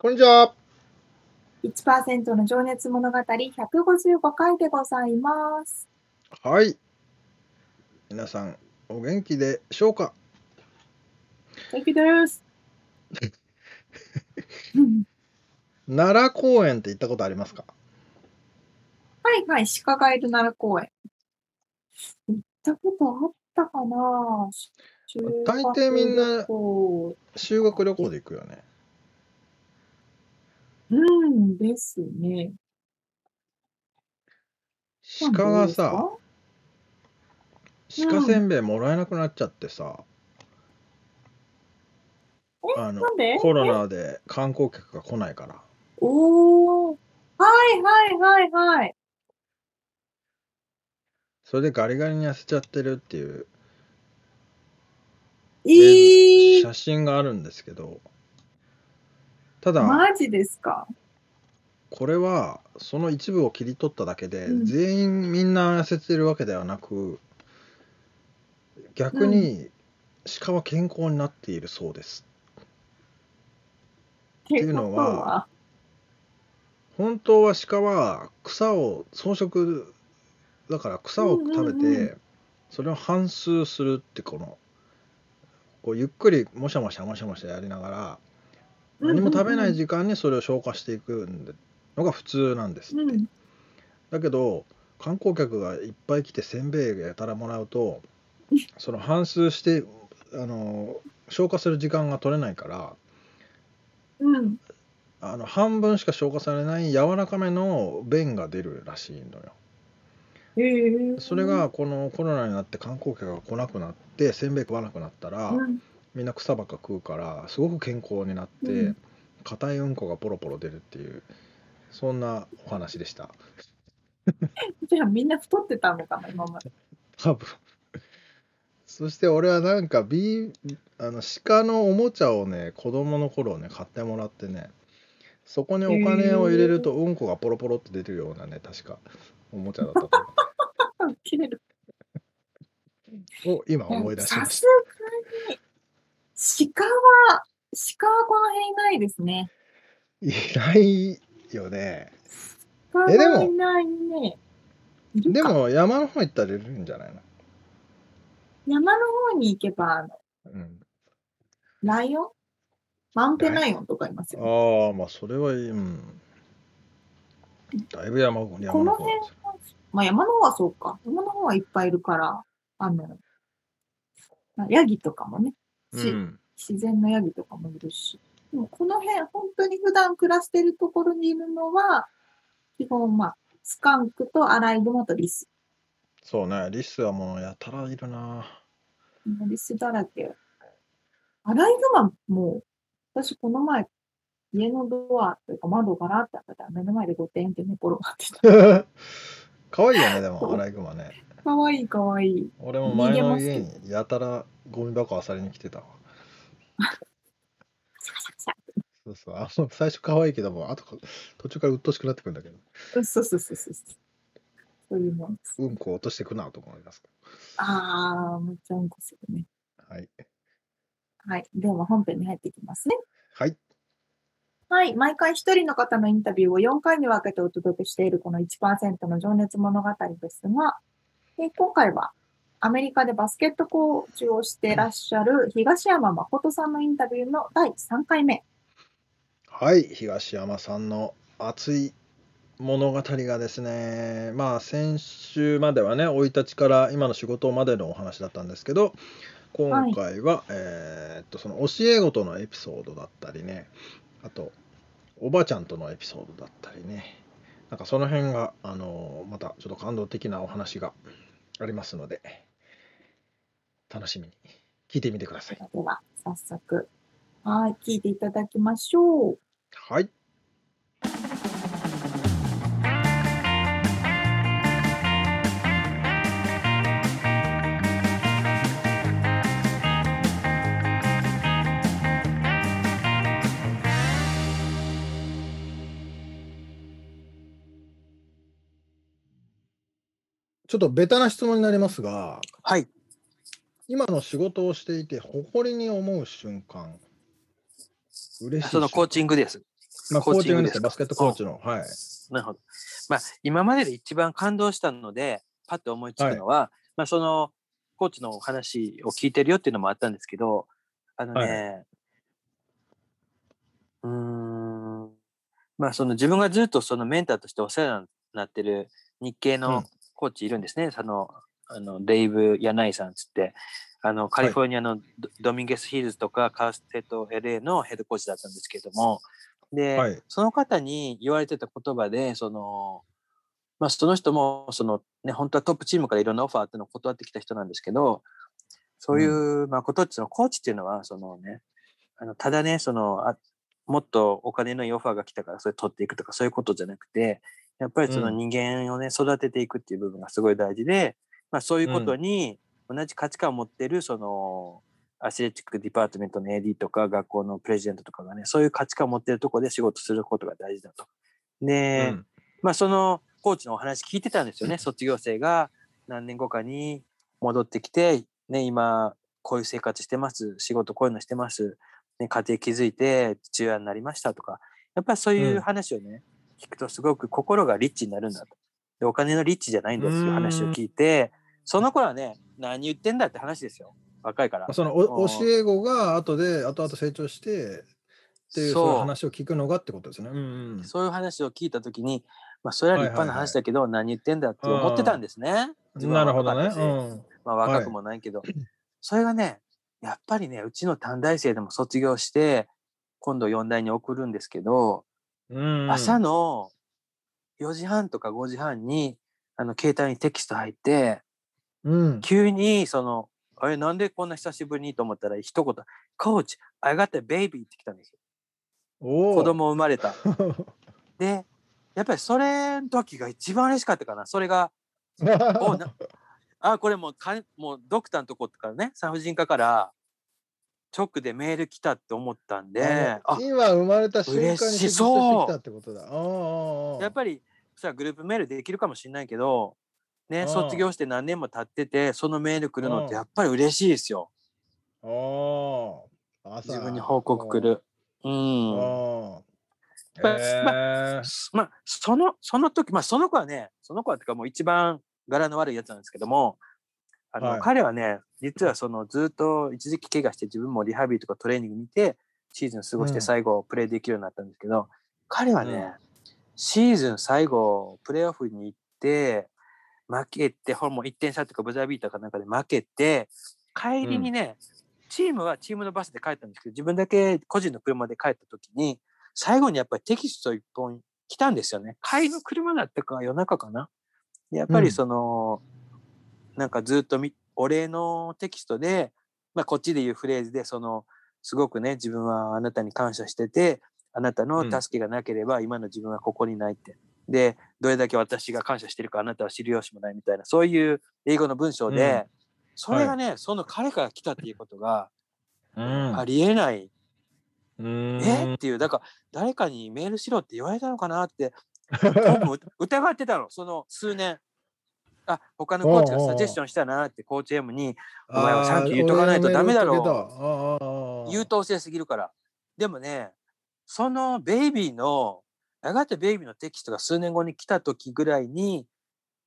こんにちは。1%の情熱物語155回でございます。はい。皆さん、お元気でしょうか？元気です。奈良公園って行ったことありますか？はいはい、鹿がいる奈良公園。行ったことあったかな大抵みんな修学旅行で行くよね。うんですね。鹿がさ、鹿せんべいもらえなくなっちゃってさ、あの、コロナで観光客が来ないから。おお。はいはいはいはい。それでガリガリに痩せちゃってるっていうえー、写真があるんですけど、ただ、マジですか？これはその一部を切り取っただけで、うん。全員みんな痩せてるわけではなく逆に鹿は健康になっているそうです。っていうのは？本当は鹿は草を草食だから草を食べて、うんうんうん。それを反芻するってこのこうゆっくりもしゃもしゃもしゃもしゃやりながら何も食べない時間にそれを消化していくのが普通なんですって。うん、だけど観光客がいっぱい来てせんべいやたらもらうと その反数してあの消化する時間が取れないから、うん、あの半分しか消化されない柔らかめの便が出るらしいのよ。それがこのコロナになって観光客が来なくなってせんべい食わなくなったら、うん、みんな草ばっか食うからすごく健康になって硬、うん、いうんこがポロポロ出るっていうそんなお話でした。じゃあみんな太ってたのかな今まで。多分そして俺はなんか、ビあの鹿のおもちゃをね子供の頃ね買ってもらってねそこにお金を入れるとうんこがポロポロって出るようなね確かおもちゃだったと思う。を今思い出しました。さすがに、鹿は、鹿はこの辺いないですね。いないよね。鹿はいないね。でも山の方行ったらいるんじゃないの？山の方に行けば、うん、ライオン？マウンテンライオンとかいますよ、ね、ああ、まあそれはいい。うん。だいぶ山山のこの辺まあ山の方はそうか。山の方はいっぱいいるから、あの、ヤギとかもね、うん、自然のヤギとかもいるし。でもこの辺、本当に普段暮らしてるところにいるのは、基本、まあ、スカンクとアライグマとリス。そうね、リスはもうやたらいるなリスだらけ。アライグマも、私この前家のドアというか窓からって開けたら目の前でごてんって寝転がってた。かわいいよね、でも、アライグマね。かわいいかわいい。俺も前の家にやたらゴミ箱漁りに来てたわ。そうそう。あの最初可愛いけども、あと途中から鬱陶しくなってくるんだけど。そうそうそうそう。そういうもんうんこ落としてくなと思います。ああ、めっちゃうんこするね。はい。はい。では本編に入っていきますね。はい。はい。毎回一人の方のインタビューを4回に分けてお届けしているこの1%の情熱物語ですが、え今回はアメリカでバスケットコーチをしていらっしゃる東山誠さんのインタビューの第3回目。はい。東山さんの熱い物語がですね、まあ先週まではね、生い立ちから今の仕事までのお話だったんですけど、今回は、えーっと、その教え子とのエピソードだったりね、あと、おばちゃんとのエピソードだったりね、なんかその辺が、あのまたちょっと感動的なお話がありますので、楽しみに聞いてみてください。では、早速、はい、聞いていただきましょう。はい。ちょっとベタな質問になりますが、はい。今の仕事をしていて誇りに思う瞬間、嬉しいそのコーチングです。まあ、コーチングですバスケットコーチの。はい。なるほど。まあ、今までで一番感動したので、パッと思いつくのは、まあ、その、コーチのお話を聞いてるよっていうのもあったんですけど、あのね、うーん、まあ、その自分がずっとそのメンターとしてお世話になってる日系うんのコーチいるんですね。その、あの、デイブ・ヤナイさんつって、あの、カリフォルニアのド,、ドミンゲス・ヒルズとかカーステッド LA のヘッドコーチだったんですけども、で、はい。その方に言われてた言葉で、その、まあ、その人も、その、ね、本当はトップチームからいろんなオファーっていうのを断ってきた人なんですけど、そういう、まあ、ことっていうのは、コーチっていうのは、そのね、あの、ただね、その、あもっとお金のいいオファーが来たからそれ取っていくとかそういうことじゃなくて、やっぱりそのうん人間をね、育てていくっていう部分がすごい大事で、まあそういうことに同じ価値観を持ってる、その、 athletic department の AD とか学校の president とかがね、そういう価値観を持ってるところで仕事することが大事だと。で、うんまあそのコーチのお話聞いてたんですよね。卒業生が何年後かに戻ってきて、ね、今こういう生活してます。仕事こういうのしてます。ね、家庭築いて父親になりましたとか。やっぱりそういう話をね、聞くとすごく心がリッチになるんだと。で、お金のリッチじゃないんだっていう話を聞いて、その頃はね、何言ってんだって話ですよ。若いから。その教え子が後で後々成長してっていうそういう話を聞くのがってことですね。うんうんそういう話を聞いたときに、まあ、それは立派な話だけど、何言ってんだって思ってたんですね。なるほどね。うんまあ、若くもないけど、それがね、やっぱりね、うちの短大生でも卒業して、今度4大に送るんですけど、うん朝の4時半とか5時半に、あの、携帯にテキスト入って、うん急に、その、あれ、なんでこんな久しぶりに？と思ったら、一言、コーチ、I got a baby って来たんですよ。子供生まれた。で、やっぱりそれの時が一番嬉しかったかな。それが、おなあ、これもうかん、もうドクターのとこからね、産婦人科から直でメール来たって思ったんで、あ今生まれた瞬間に嬉しいテキストしてきたってことだ。やっぱり、そしたらグループメールできるかもしれないけど、ね、うん卒業して何年も経ってて、そのメール来るのっうんてやっぱり嬉しいですよ。ああ朝自分に報告来る。うん。まあまあ、その、その時、まあ、その子はね、その子はってかもう一番柄の悪いやつなんですけども、あの、はい彼はね、実はそのずっと一時期怪我して自分もリハビリとかトレーニング見て、シーズン過ごしうんて最後プレーできるようになったんですけど、彼はね、うんシーズン最後プレーオフに行って、負けて、ほらもう1点差とかブザービーターかなんかで負けて、帰りにね、チームはチームのバスで帰ったんですけど、自分だけ個人の車で帰った時に、最後にやっぱりテキスト一本来たんですよね。帰りの車だったか夜中かな。でやっぱりその、なんかずっとみお礼のテキストで、まあこっちで言うフレーズで、その、すごくね、自分はあなたに感謝してて、あなたの助けがなければ今の自分はここにないって。で、どれだけ私が感謝してるかあなたは知る由もないみたいな、そういう英語の文章で、それがね、その彼から来たっていうことがうん。ありえない。うん。え？っていう、だから誰かにメールしろって言われたのかなって、疑ってたの、その数年。あ、他のコーチがサジェスションしたなって、コーチ M にお前はサンキュー言っとかないとダメだろうう優等生すぎるから。でもね、そのベイビーの、やがてベイビーのテキストが数年後に来た時ぐらいに、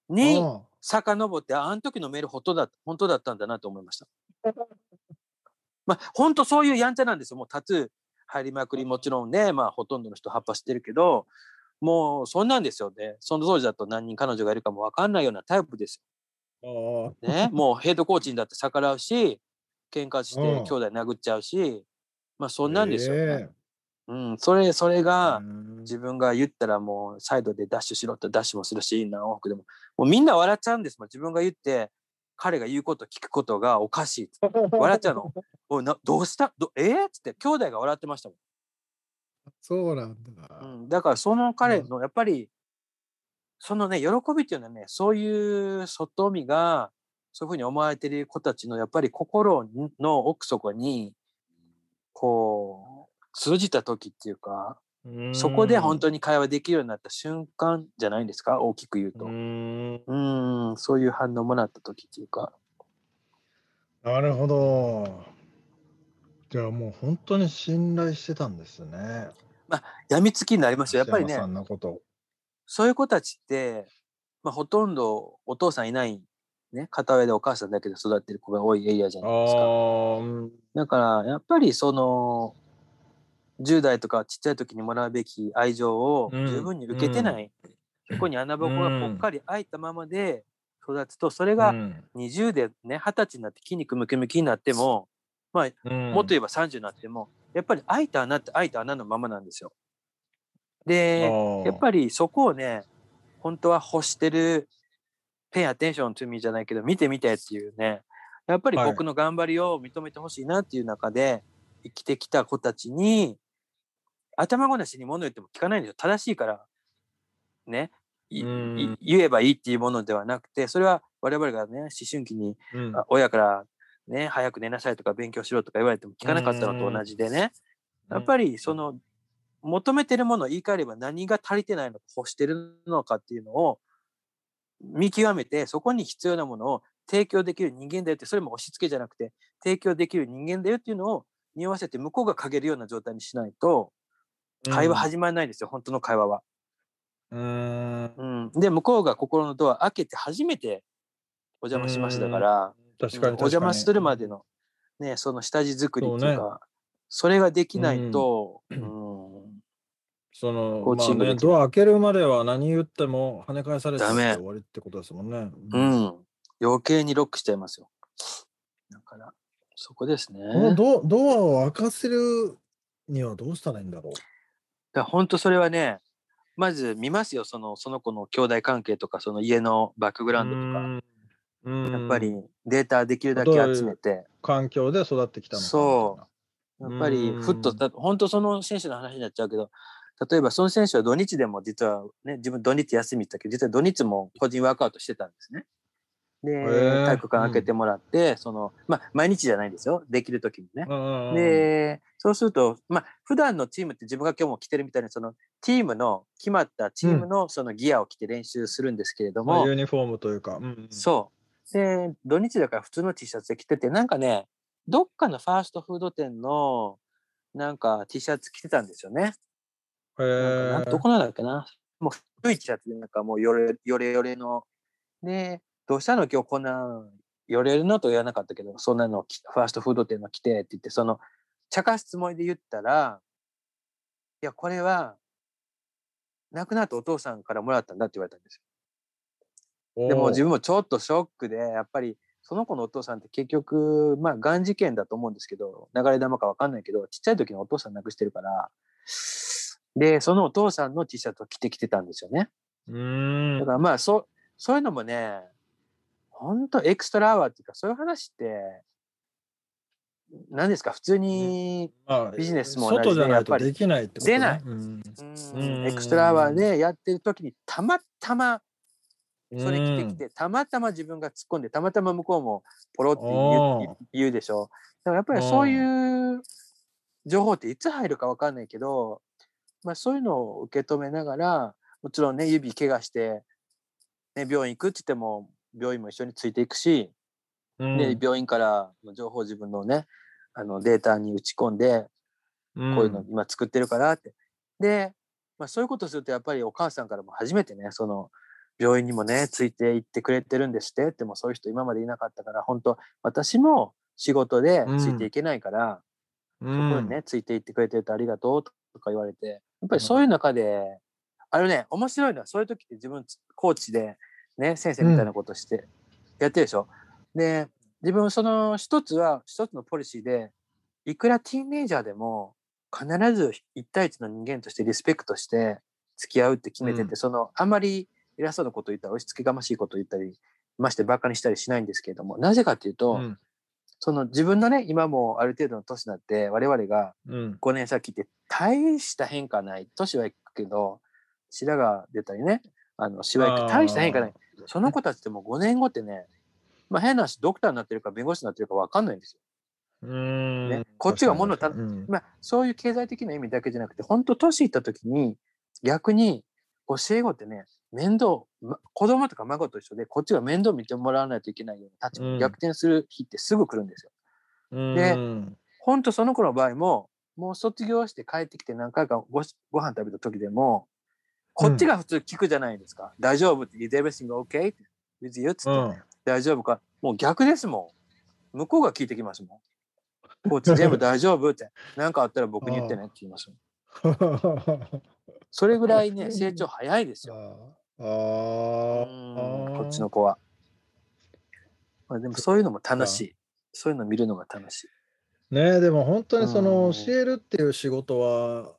に、遡って、ああの時のメール本当だ本当だったんだなと思いました。まあ、本当そういうやんちゃなんですよ。もうタトゥー入りまくり、もちろんね、まあ、ほとんどの人葉っぱしてるけど、もうそんなんですよね。その当時だと何人彼女がいるかも分かんないようなタイプですよ。ね、もうヘッドコーチにだって逆らうし、喧嘩してうん兄弟殴っちゃうし、まあそんなんですよね。えうん、それ、それえが、うん自分が言ったらもうサイドでダッシュしろってダッシュもするし、何往復でも。もうみんな笑っちゃうんですもん。自分が言って、彼が言うこと聞くことがおかしい。笑っちゃうの。おいなどうした？どえ？ー、っつって兄弟が笑ってましたもん。そうなんだ。うん、だからその彼のやっぱりそのね喜びっていうのはねそういう外見がそういうふうに思われてる子たちのやっぱり心の奥底にこう通じた時っていうかそこで本当に会話できるようになった瞬間じゃないんですか？大きく言うと。うんうんそういう反応もらった時っていうか。なるほど。じゃあもう本当に信頼してたんですね。病みつきになりますよ。やっぱりね。そういう子たちって、まあ、ほとんどお父さんいない、ね、片親でお母さんだけで育ってる子が多いエリアじゃあないですか。あ、うん。だからやっぱりその10代とかちっちゃい時にもらうべき愛情をうん。十分に受けてない、そこに穴ぼこがぽっかり開いたままで育つとそれがうん。20でね二十歳になって筋肉ムキムキになっても、まあ、うん。もっと言えば30になってもやっぱり開いた穴って開いた穴のままなんですよ。でやっぱりそこをね本当は欲してるペイアテンション to me じゃないけど見てみてっていうねやっぱりはい。僕の頑張りを認めてほしいなっていう中で生きてきた子たちに頭ごなしに物言っても聞かないんですよ。正しいからね言えばいいっていうものではなくてそれは我々がね思春期に親からね早く寝なさいとか勉強しろとか言われても聞かなかったのと同じでね。やっぱりその求めてるものを言い換えれば何が足りてないのか欲してるのかっていうのを見極めてそこに必要なものを提供できる人間だよってそれも押し付けじゃなくて提供できる人間だよっていうのを匂わせて向こうが嗅げるような状態にしないと会話始まらないんですよ、本当の会話は。うん。うん、で向こうが心のドア開けて初めてお邪魔しますだから確かにうんお邪魔するまでのねその下地作りっていうかそれができないと、うんそのコーまあねドア開けるまでは何言っても跳ね返されて終わりってことですもんね。うん、余計にロックしちゃいますよ。だから、そこですね。ドドアを開かせるにはどうしたらいいんだろう？だ本当それはね、まず見ますよ、そのその子の兄弟関係とか、その家のバックグラウンドとか。うんやっぱりデータできるだけ集めて、環境で育ってきたのかそう。やっぱりうんふっと、だ本当その選手の話になっちゃうけど、例えばその選手は土日でも実はね、自分土日休みって言ったけど、実は土日も個人ワークアウトしてたんですね。で、ー体育館開けてもらって、その、まあ、毎日じゃないんですよ。できる時にね。うんで、そうすると、まあ、普段のチームって自分が今日も着てるみたいな、その、チームの、決まったチームのそのギアを着て練習するんですけれども、まあユニフォームというか。うん。そう。で、土日だから普通の T シャツで着てて、なんかね、どっかのファーストフード店の、なんか T シャツ着てたんですよね。へなんかなえどこなんだっけな。もう古い T シャツで、なんかもうよれよれよれの。で、どうしたの今日こんな、よれるのと言わなかったけど、そんなの着ファーストフード店の着てって言って、その、茶化すつもりで言ったら、いや、これは、亡くなったお父さんからもらったんだって言われたんですよ。でも自分もちょっとショックで、やっぱり、その子のお父さんって結局、まあ、がん事件だと思うんですけど、流れ玉かわかんないけど、ちっちゃい時にお父さん亡くしてるから、で、そのお父さんの T シャツを着てきてたんですよね。うんだからまあ、そう、そういうのもね、本当エクストラアワーっていうか、そういう話って、何ですか、普通に、まあビジネスも同じで外じゃないとやっぱりできないってことね出ない。うん。うん。うん。エクストラアワーでやってる時に、たまたま、それ着てきうん。て、たまたま自分が突っ込んで、たまたま向こうもポロって言うでしょ。だからやっぱりそういう情報っていつ入るかわかんないけど、まあそういうのを受け止めながら、もちろんね、指怪我して、ね、病院行くって言っても、病院も一緒についていくし、うん。で、病院からの情報を自分のね、あのデータに打ち込んで、うんこういうの今作ってるからって。で、まあ、そういうことするとやっぱりお母さんからも初めてね、その病院にもね、ついて行ってくれてるんですって、でもそういう人今までいなかったから、本当私も仕事でついていけないから、うそこにね、ついて行ってくれてるとありがとうとか言われて、やっぱりそういう中で、あのね、面白いのは、そういう時って自分、コーチで、ね、先生みたいなことして、やってるでしょ。で、自分、その一つは、一つのポリシーで、いくらティーンエイジャーでも、必ず一対一の人間としてリスペクトして付き合うって決めてて、うん。その、あんまり偉そうなこと言ったり、押し付けがましいこと言ったり、ましてバカにしたりしないんですけれども、なぜかっていうと、うんその自分のね、今もある程度の年になって、我々がうん5年先って大した変化ない。年はいくけど、白が出たりね、あの、シワいく大した変化ない。その子たちってもう5年後ってね、まあ変な話、ドクターになってるか弁護士になってるか分かんないんですよ。うんねこっちが物をた確かにまあそういう経済的な意味だけじゃなくて、本当年いった時に、逆に教え子ってね、面倒、ま子供とか孫と一緒で、こっちが面倒見てもらわないといけないような立逆転する日ってすぐ来るんですよ。うんでうん本当その子の場合も、もう卒業して帰ってきて何回かごしご飯食べた時でも、こっちが普通聞くじゃないですか。大丈夫って、is everything okay? with you? つって、うん大丈夫か？もう逆ですもん。向こうが聞いてきますもん。こっち全部大丈夫？って。何かあったら僕に言ってねって言いますもん。それぐらいね、成長早いですよ。あうーんこっちの子は。まあ、でもそういうのも楽しい。そういうの見るのが楽しい。ねえでも本当にそのうん教えるっていう仕事は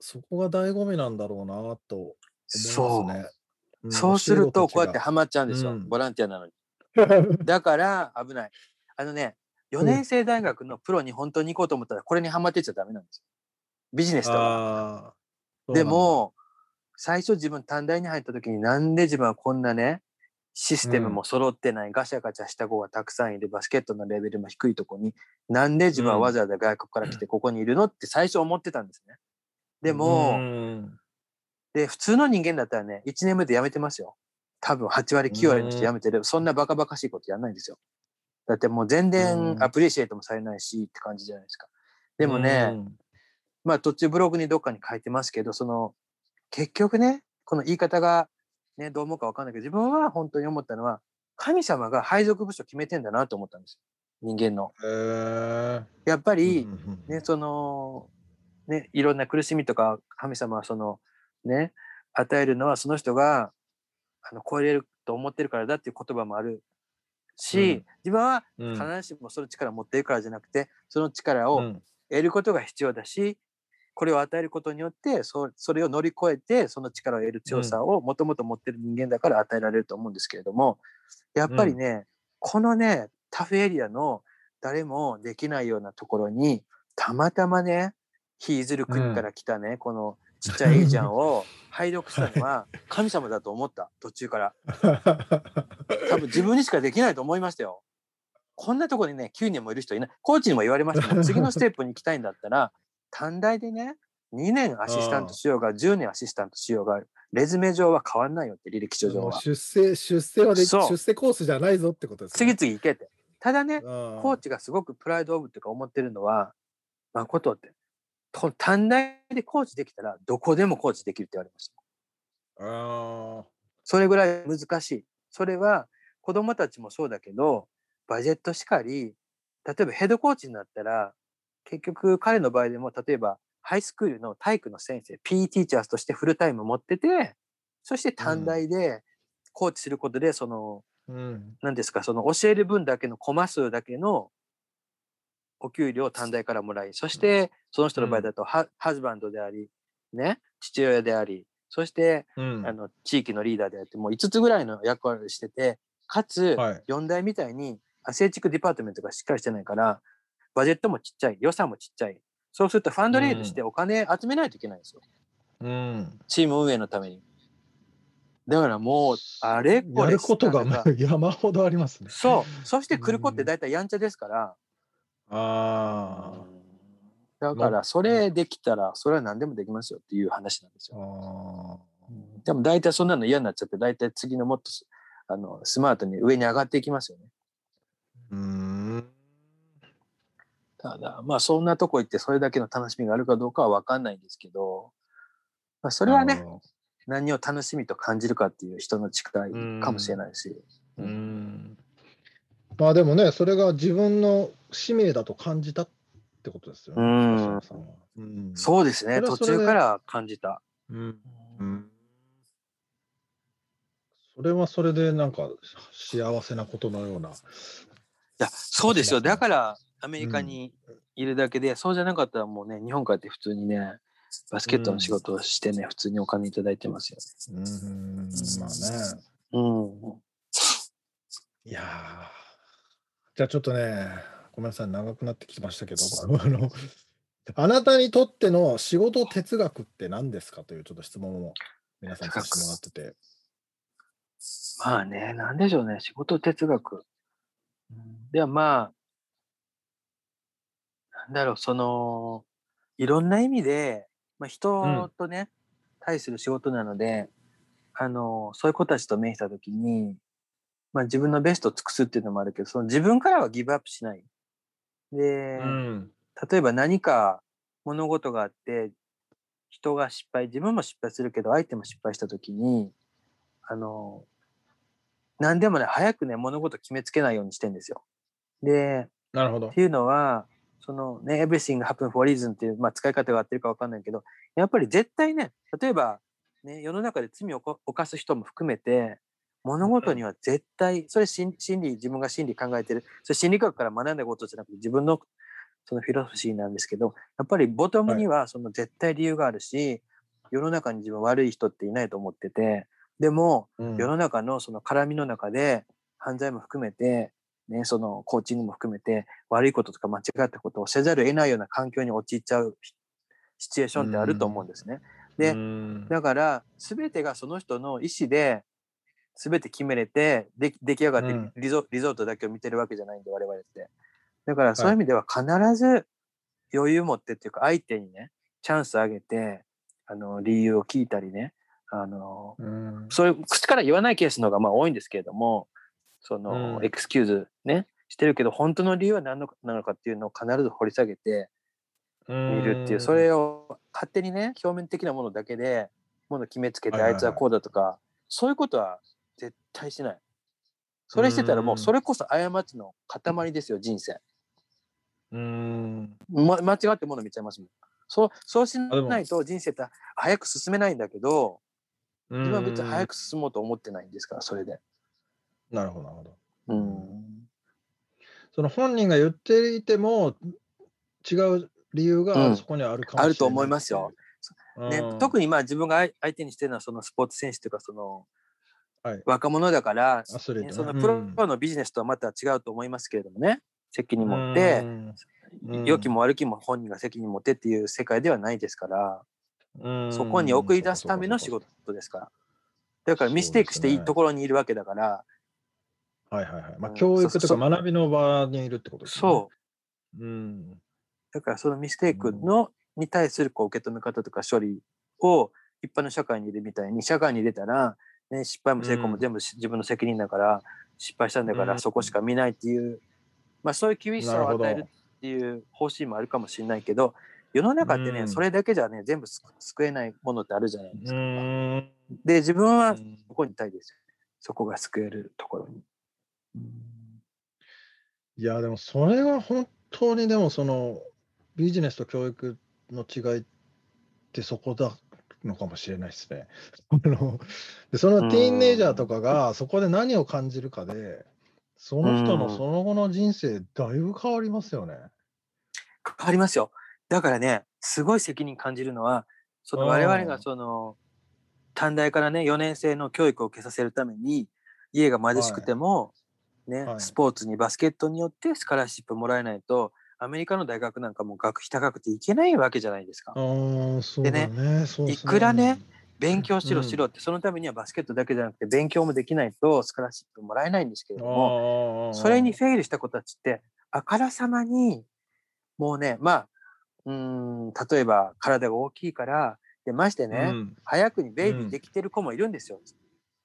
そこが醍醐味なんだろうなと思いそう。ますね。んそうすると、こうやって教ハマっちゃうんですよ。うんボランティアなのに。だから危ない。あのね、4年生大学のプロに本当に行こうと思ったら、これにハマってっちゃダメなんですよ。ビジネスだかで、も、最初自分短大に入った時になんで自分はこんなね、システムも揃ってない、ガシャガチャした子がたくさんいるバスケットのレベルも低いとこに、なんで自分はわざわざ外国から来てここにいるのって最初思ってたんですね。でも、なんだで、普通の人間だったらね、1年目で辞めてますよ。多分8割、9割の人辞めてる。そんなバカバカしいことやんないんですよ。だってもう全うん然アプリシエイトもされないしって感じじゃないですか。でもうね、んまあ途中ブログにどっかに書いてますけど、その、結局ね、この言い方がね、どう思うかわかんないけど、自分は本当に思ったのは、神様が配属部署決めてんだなと思ったんですよ。人間の。やっぱり、ね、その、ね、いろんな苦しみとか、神様はその、ね、与えるのはその人が、あの、超えれると思ってるからだっていう言葉もあるし、うん。自分はうん。必ずしもその力を持っているからじゃなくて、その力をうん。得ることが必要だし、これを与えることによって、そそれを乗り越えて、その力を得る強さをもともと持ってる人間だから与えられると思うんですけれども、やっぱりね、このね、タフエリアの誰もできないようなところに、たまたまね、ヒーズル国から来たね、このちっちゃいエイジャンを配読したのは神様だと思った、途中から。多分 自分にしかできないと思いましたよ。こんなところにね、9人もいる人いない。コーチにも言われました次のステップに行きたいんだったら、短大でね、2年アシスタントしようが、10年アシスタントしようが、レズメ上は変わんないよって、履歴書上は。出世、出世はで出世コースじゃないぞってことです次ね。々行けって。ただね、ココーチがすごくプライドオブっていうか思ってるのは、誠って、と短大でコーチできたら、どこでもコーチできるって言われました。あそれぐらい難しい。それは子供たちもそうだけど、バジェットしかり、例えばヘッドコーチになったら、結局彼の場合でも、例えばハイスクールの体育の先生、PE ティーチャーズとしてフルタイム持ってて、そして短大でコーチすることで、その、ーうん。何ですか、その教える分だけのコマ数だけのお給料を短大からもらい、そしてその人の場合だとハ,、ハズバンドであり、ね、父親であり、そしてうん。あの地域のリーダーであって、もう5つぐらいの役割をしてて、かつ、はい。4代みたいに athletic department がしっかりしてないから、 budget もちっちゃい、予算もちっちゃい。そうすると fundraise してお金集めないといけないんですよ。うんチーム運営のために。だからもう、あれこやれることが山ほどありますね。そう。そして来る子って大体やんちゃですから、あだからそれできたら、それは何でもできますよっていう話なんですーよ。あでも大体そんなの嫌になっちゃって、大体次のもっとすあのスマートに上に上がっていきますよね。ー。うーん。ただ、まあそんなとこ行ってそれだけの楽しみがあるかどうかはわかんないんですけど、まあそれはね、何を楽しみと感じるかっていう人の力かもしれないし。うーん。まあでもね、それが自分の使命だと感じたってことですよね。うんそうですね、途中から感じた。うんうんそれはそれでなんか幸せなことのような。いや、そうですよ。だからアメリカにいるだけで、そうじゃなかったらもうね、日本帰って普通にね、バスケットの仕事をしてね、普通にお金いただいてますようーん、まあね。ね。うん。いやーじゃあちょっとね、ごめんなさい、長くなってきましたけど、あの、あなたにとっての仕事哲学って何ですかというちょっと質問を皆さんにさせてもらってて。まあね、なんでしょうね、仕事哲学。ではまあ、なんだろう、その、いろんな意味で、まあ、人とね、対する仕事なので、あの、そういう子たちと面したときに、まあ自分のベストを尽くすっていうのもあるけど、その自分からはギブアップしない。で、うん。例えば何か物事があって、人が失敗、自分も失敗するけど、相手も失敗したときに、あの、何でもね、早くね、物事決めつけないようにしてんですよ。で、なるほどっ。ていうのは、そのね、everything happen for a reason っていう、まあ、使い方が合ってるかわかんないけど、やっぱり絶対ね、例えば、ね、世の中で罪を犯犯す人も含めて、物事には絶対、それ心心理、自分が心理考えてる、それ心理学から学んだことじゃなくて自分のそのフィロソフィーなんですけど、やっぱりボトムにはその絶対理由があるし、世の中に自分悪い人っていないと思ってて、でも、うん。世の中のその絡みの中で犯罪も含めて、ね、そのコーチングも含めて悪いこととか間違ったことをせざるを得ないような環境に陥っちゃうシチュエーションってあると思うんですね。でうんだから全てがその人の意思で全て決めれてで出来上がってうんリゾ,、リゾートだけを見てるわけじゃないんで我々って。だからそういう意味では必ず余裕持ってっていうか相手にねチャンスあげてあの理由を聞いたりねあのうんそういう口から言わないケースの方がまあ多いんですけれども、その、うんエクスキューズね、してるけど、本当の理由は何のなのかっていうのを必ず掘り下げて見るっていう、それを勝手にね、表面的なものだけで、もの決めつけて、あいつはこうだとか、そういうことは絶対しない。それしてたらもう、うんそれこそ過ちの塊ですよ、人生。うんま、間違ってもの見ちゃいますもん。そう、そうしないと人生って早く進めないんだけど、自自分は別に早く進もうと思ってないんですから、それで。なるほどなるほど。うん。その本人が言っていても違う理由うん。がそこにあるかもしれない、あると思いますよ。ねうん、特にまあ自分が相相手にしてるのはそのスポーツ選手というかそのはい。若者だから、アスリートね。ねそのプロうんのビジネスとはまた違うと思いますけれどもね責任持ってう、ん。良きも悪きも本人が責任持ってっていう世界ではないですから、うん。そこに送り出すための仕事ですから。だからミステイクしていいところにいるわけだからはいはいはい。まあ、うん教育とか学びの場にいるってことですね。そうう。うん。だからそのミステイクの、に対するこう受け止め方とか処理を一般の社会にいるみたいに社会に出たら、ね、失敗も成功もうん全部し自分の責任だから失敗したんだからうんそこしか見ないっていう、まあそういう厳しさを与えるっていう方針もあるかもしれないけど世の中ってね、うんそれだけじゃね全部す救えないものってあるじゃないですうか。ん。で自分はうんそこにいたいですよそこが救えるところに。いや、でもそれは本当にでもそのビジネスと教育の違いってそこだのかもしれないですね。でそのティーンネイジャーとかがそこで何を感じるかで、その人のその後の人生だいぶ変わりますよね。変わりますよ。だからね、すごい責任感じるのは、そのうん我々がその短大からね、4年生の教育を受けさせるために、家が貧しくても、ね、はいスポーツにバスケットによってスカラシップもらえないと、アメリカの大学なんかも学費高くて行けないわけじゃないですかあ。あ、そうだね。そうですいくらね、勉強しろうんしろって、そのためにはバスケットだけじゃなくて勉強もできないとスカラシップもらえないんですけれども、それにフェイルした子たちって、あからさまに、もうね、まあ、うーん、例えば体が大きいから、でましてね、うん早くにベイビうんーできてる子もいるんですよ。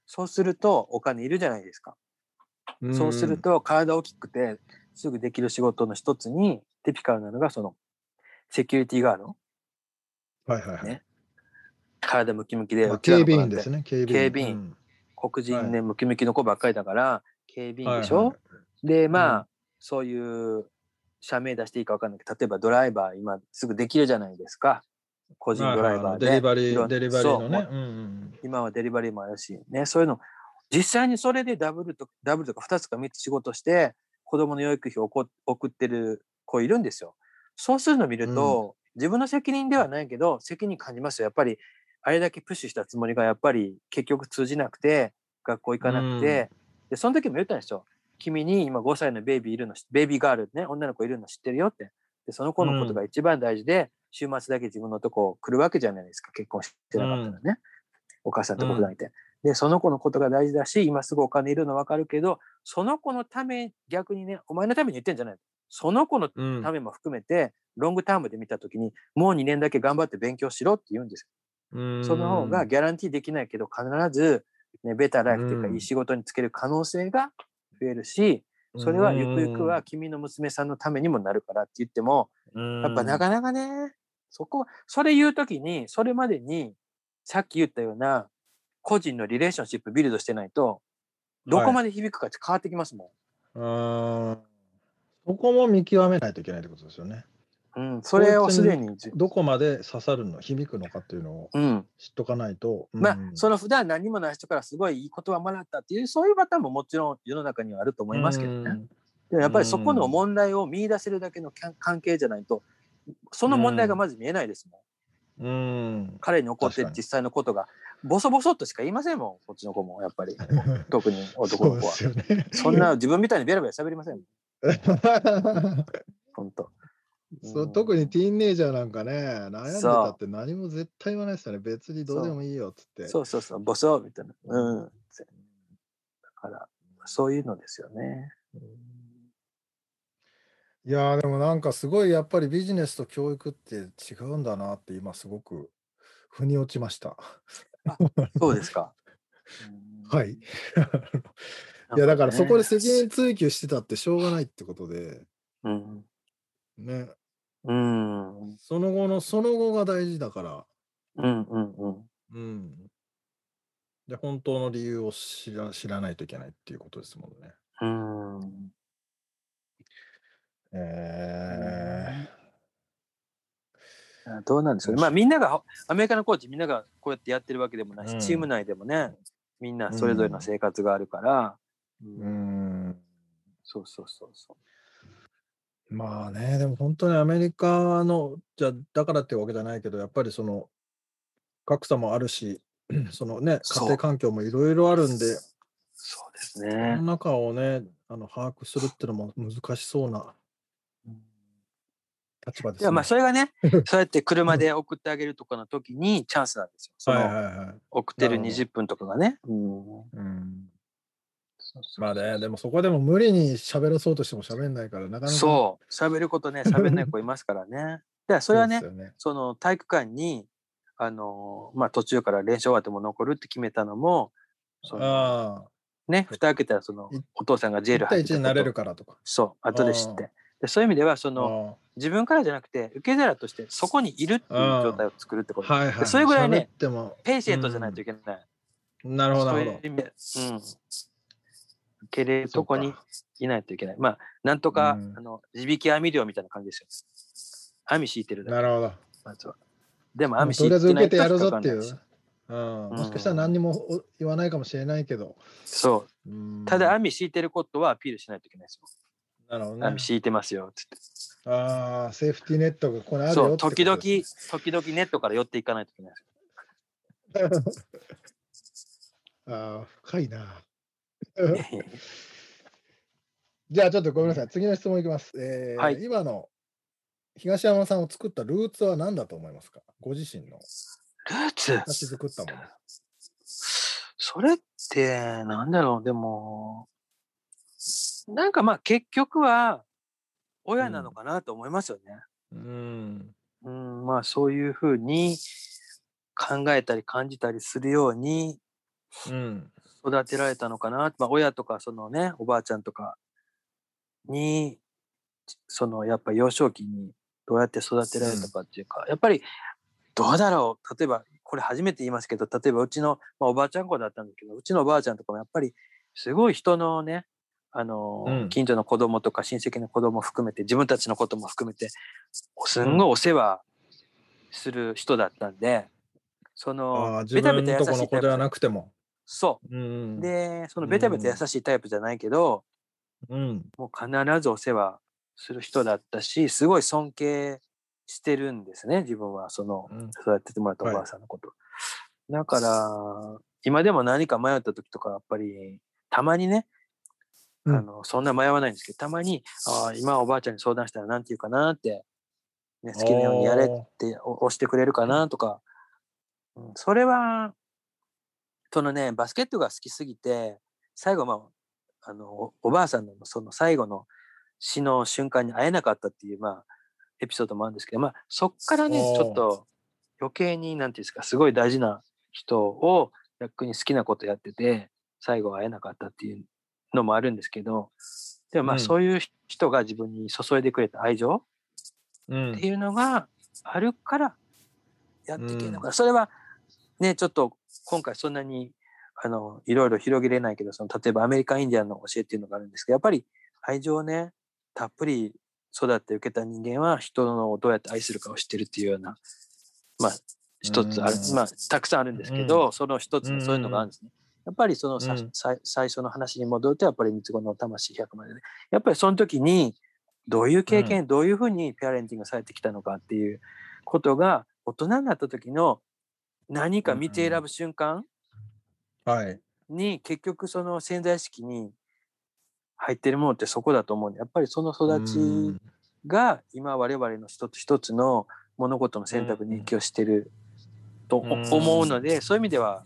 そうするとお金いるじゃないですか。そうすると体大きくてすぐできる仕事の一つに、ティピカルなのがその、セキュリティガード。はいはいはい。ね。体ムキムキで、警備員ですね、警備員。警備員。黒人ね、ムキムキの子ばっかりだから、警備員でしょ、はいはいで、まあ、うん。そういう社名出していいか分かんないけど、例えばドライバー、今すぐできるじゃないですか。個人ドライバーで。はいはいデリバリー、デリバリーのね。そう。うんうん。今はデリバリーもあるし、ね、そういうの、実際にそれでダブルとダブルとか2つか3つ仕事して子供の養育費を送ってる子いるんですよ。そうするのを見ると、自分の責任ではないけど責任感じますよ。やっぱりあれだけプッシュしたつもりがやっぱり結局通じなくて学校行かなくて、でその時も言ったんですよ。君に今5歳のベイビーいるの知ベイビーガールね女の子いるの知ってるよって。でその子のことが一番大事で、週末だけ自分のとこ来るわけじゃないですか。結婚してなかったらね、お母さんとこ普段いて、でその子のことが大事だし今すぐお金いるの分かるけどその子のため逆にねお前のために言ってんじゃないその子のうん。ためも含めて、ロングタームで見た時にもう2年だけ頑張って勉強しろって言うんですよ。その方がギャランティーできないけど必ず、ね、ベターライフというかうん。いい仕事に就ける可能性が増えるし、それはゆくゆくは君の娘さんのためにもなるからって言っても、やっぱなかなかね、そこ、それ言うときに、それまでに、さっき言ったような、個人のリレーションシップビルドしてないと、どこまで響くかって変わってきますもうんそこも見極めないといけないってことですよね。ん。うん、それをすでに、どこまで刺さるの響くのかっていうのをうん。知っとかないと。まあう、んその普段何もない人からすごいいい言葉もらったっていう、そういうパターンももちろん世の中にはあると思いますけどね。うんでもやっぱりそこの問題を見出せるだけのか関係じゃないと、その問題がまず見えないですもん。うん。彼に起こって実際のことが、ボソボソっとしか言いませんもん、こっちの子も、やっぱり。特に男の子は。そね。そんな自分みたいにベラベラ喋りませんもん、本当。そう特にティーンネイジャーなんかね、悩んでたって何も絶対言わないですよね。別にどうでもいいよっつって。そうそうそう、ボソみたいな。うん。だから、そういうのですよね。いやーでもなんかすごいやっぱりビジネスと教育って違うんだなって今すごく腑に落ちました。そうですか。はい。いうんやだからそこで責任追及してたってしょうがないってことで、うん。ね、うん。その後のその後が大事だから、うんうんうん。うん。で、本当の理由を知ら知らないといけないっていうことですもんね。うん。えあどうなんでしょうね。まあみんなが、アメリカのコーチみんながこうやってやってるわけでもないし、うんチーム内でもね、みんなそれぞれの生活があるから、うー、うんん。そうそうそうそまあね、でも本当にアメリカの、じゃあだからってわけじゃないけど、やっぱりその格差もあるし、そのね、家庭環境もいろいろあるんで、う。そうですそのね。中をね、あの把握するってのも難しそうな立場ですね。いやまあそれがね、そうやって車で送ってあげるとかの時にチャンスなんですよ。そはいのはいはい。送ってるなるほど20分とかがね。うんまあね、でもそこでも無理に喋らそうとしても喋んないから、なかなか。そう。喋ることね、喋んない子いますからね。で、それはねう、ですよね。その体育館に、あのまあ途中から練習終わっても残るって決めたのも、そのああ、ね、蓋開けたらそのいお父さんがジェール1対1入ってたことになれるからとか。そう、後で知って。でそういう意味では、そのあ自分からじゃなくて、受け皿としてそこにいるっていう状態を作るってこと。あはいはい。それぐらいね喋っても。ペイシェントじゃないといけない。なるほど、なるほいうん。受けれるど。とこにいないといけない。まあ、なんとか、うんあの、地引き網漁みたいな感じですよ。網敷いてるだけ。なるほど。まずは。でももう網とりあえず受けてやるぞ引っていう。うん、もしかしたら何にもお言わないかもしれないけど。そう。うんただ網敷いてることはアピールしないといけないですよ。なるほどね網。敷いてますよ、つって。ああ、セーフティーネットがここにあるよそう、時々、時々ネットから寄っていかないといけない ああ、深いな。よ。じゃあちょっとごめんなさい。次の質問いきます。えーはい今の東山さんを作ったルーツは何だと思いますか？ご自身のルーツ？形作ったもの。それって、なんだろう、でも、なんかまあ結局は、親なのかなと思いますよね。うん。うん、まあそういうふうに考えたり感じたりするようにうん。育てられたのかな。まあ親とかそのね、おばあちゃんとかに、そのやっぱ幼少期にどうやって育てられたかっていうか、やっぱりどうだろう。例えば、これ初めて言いますけど、例えばうちの、まあ、おばあちゃん子だったんだけど、うちのおばあちゃんとかもやっぱりすごい人のね、あの、うん近所の子供とか親戚の子供含めて、自分たちのことも含めて、すんごいお世話する人だったんで、そあのベタベタ優しい分のとこの子ではなくくても。そうう。ん、で、そのベタベタ優しいタイプじゃないけど、うん、もう必ずお世話する人だったし、すごい尊敬してるんですね、自分は。その、うんそうやっててもらったおばあさんのこと。だから、今でも何か迷った時とか、やっぱり、たまにね、うんあの、そんな迷わないんですけど、たまに、ああ、今おばあちゃんに相談したら何て言うかなって、ね、好きなようにやれってお押してくれるかなとか、うん、それは、そのね、バスケットが好きすぎて、最後、まあ、あの、おおばあさんのその最後の死の瞬間に会えなかったっていう、まあ、エピソードもあるんですけど、まあ、そっからね、ちょっと余計に、なんていうんですか、すごい大事な人を逆に好きなことやってて、最後会えなかったっていうのもあるんですけど、でもまあ、うん。そういう人が自分に注いでくれた愛情うん。っていうのがあるからやっていけるのかな、それはねちょっと今回そんなにあのいろいろ広げれないけどその例えばアメリカンインディアンの教えっていうのがあるんですけどやっぱり愛情をねたっぷり育って受けた人間は人のをどうやって愛するかを知ってるっていうようなまあ一つある、うん。まあたくさんあるんですけど、その一つのそういうのがあるんですね。やっぱりそのさ、うん。さ最初の話に戻るとやっぱり三つ子の魂100までで、やっぱりその時にどういう経験、どういうふうにペアレンティングされてきたのかっていうことが大人になった時の何か見て選ぶ瞬間はい。に結局その潜在意識に入ってるものってそこだと思うんでやっぱりその育ちが今我々の一つ一つの物事の選択に影響してるとうん。思うので、そういう意味では、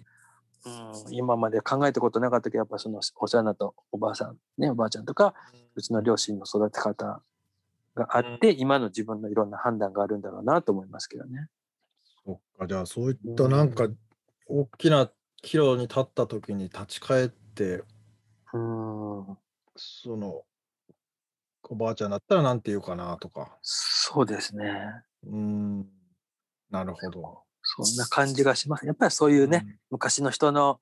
うん、今まで考えたことなかったけどやっぱそのお世話になったおばあさんねおばあちゃんとかうちの両親の育て方があって、今の自分のいろんな判断があるんだろうなと思いますけどね。そっか、じゃあそういったなんか大きな岐路に立った時に立ち返って、うんその、おばあちゃんだったらなんて言うかなとか。そうですね。うーん、なるほど。そんな感じがします。やっぱりそういうね、うん。昔の人の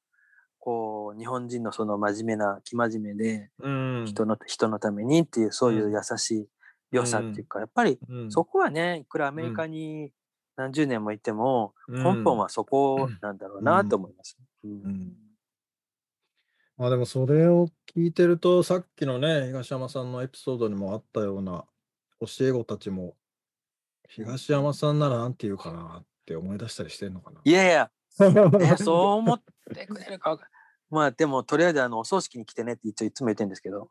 こう日本人のその真面目な生真面目でうん。人の人のためにっていうそういう優しい良さっていうか、やっぱりうん。そこはねいくらアメリカに何十年もいても、うん。根本はそこなんだろうなと思います。うん。うん。まあでもそれを聞いてると、さっきのね、東山さんのエピソードにもあったような教え子たちも、東山さんならなんて言うかなって思い出したりしてんのかな。いやいや、ね、そう思ってくれるかまあでもとりあえずあのお葬式に来てねって一応いつも言ってるんですけど。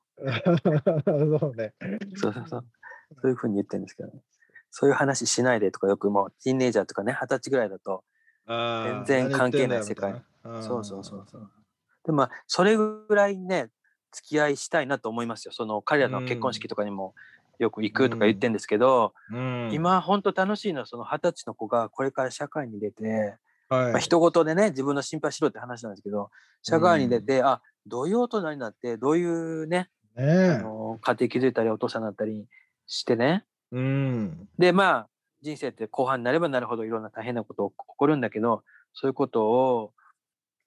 そうね。そうそうそう。そういうふうに言ってるんですけどね。そういう話しないでとかよくもうティーンネイジャーとかね二十歳ぐらいだと全然関係ない何言ってんだよみたいな。そうそうそうそう。でまあそれぐらいね付き合いしたいなと思いますよ。その彼らの結婚式とかにもよく行くとか言ってるんですけど、うん、今本当楽しいのはその二十歳の子がこれから社会に出て、はい、まあ人事でね自分の心配しろって話なんですけど社会に出て、あどういう大人になってどういうね、あねの家庭築いたりお父さんになったりしてねえ。うん。でまあ人生って後半になればなるほどいろんな大変なこと起こるんだけどそういうことを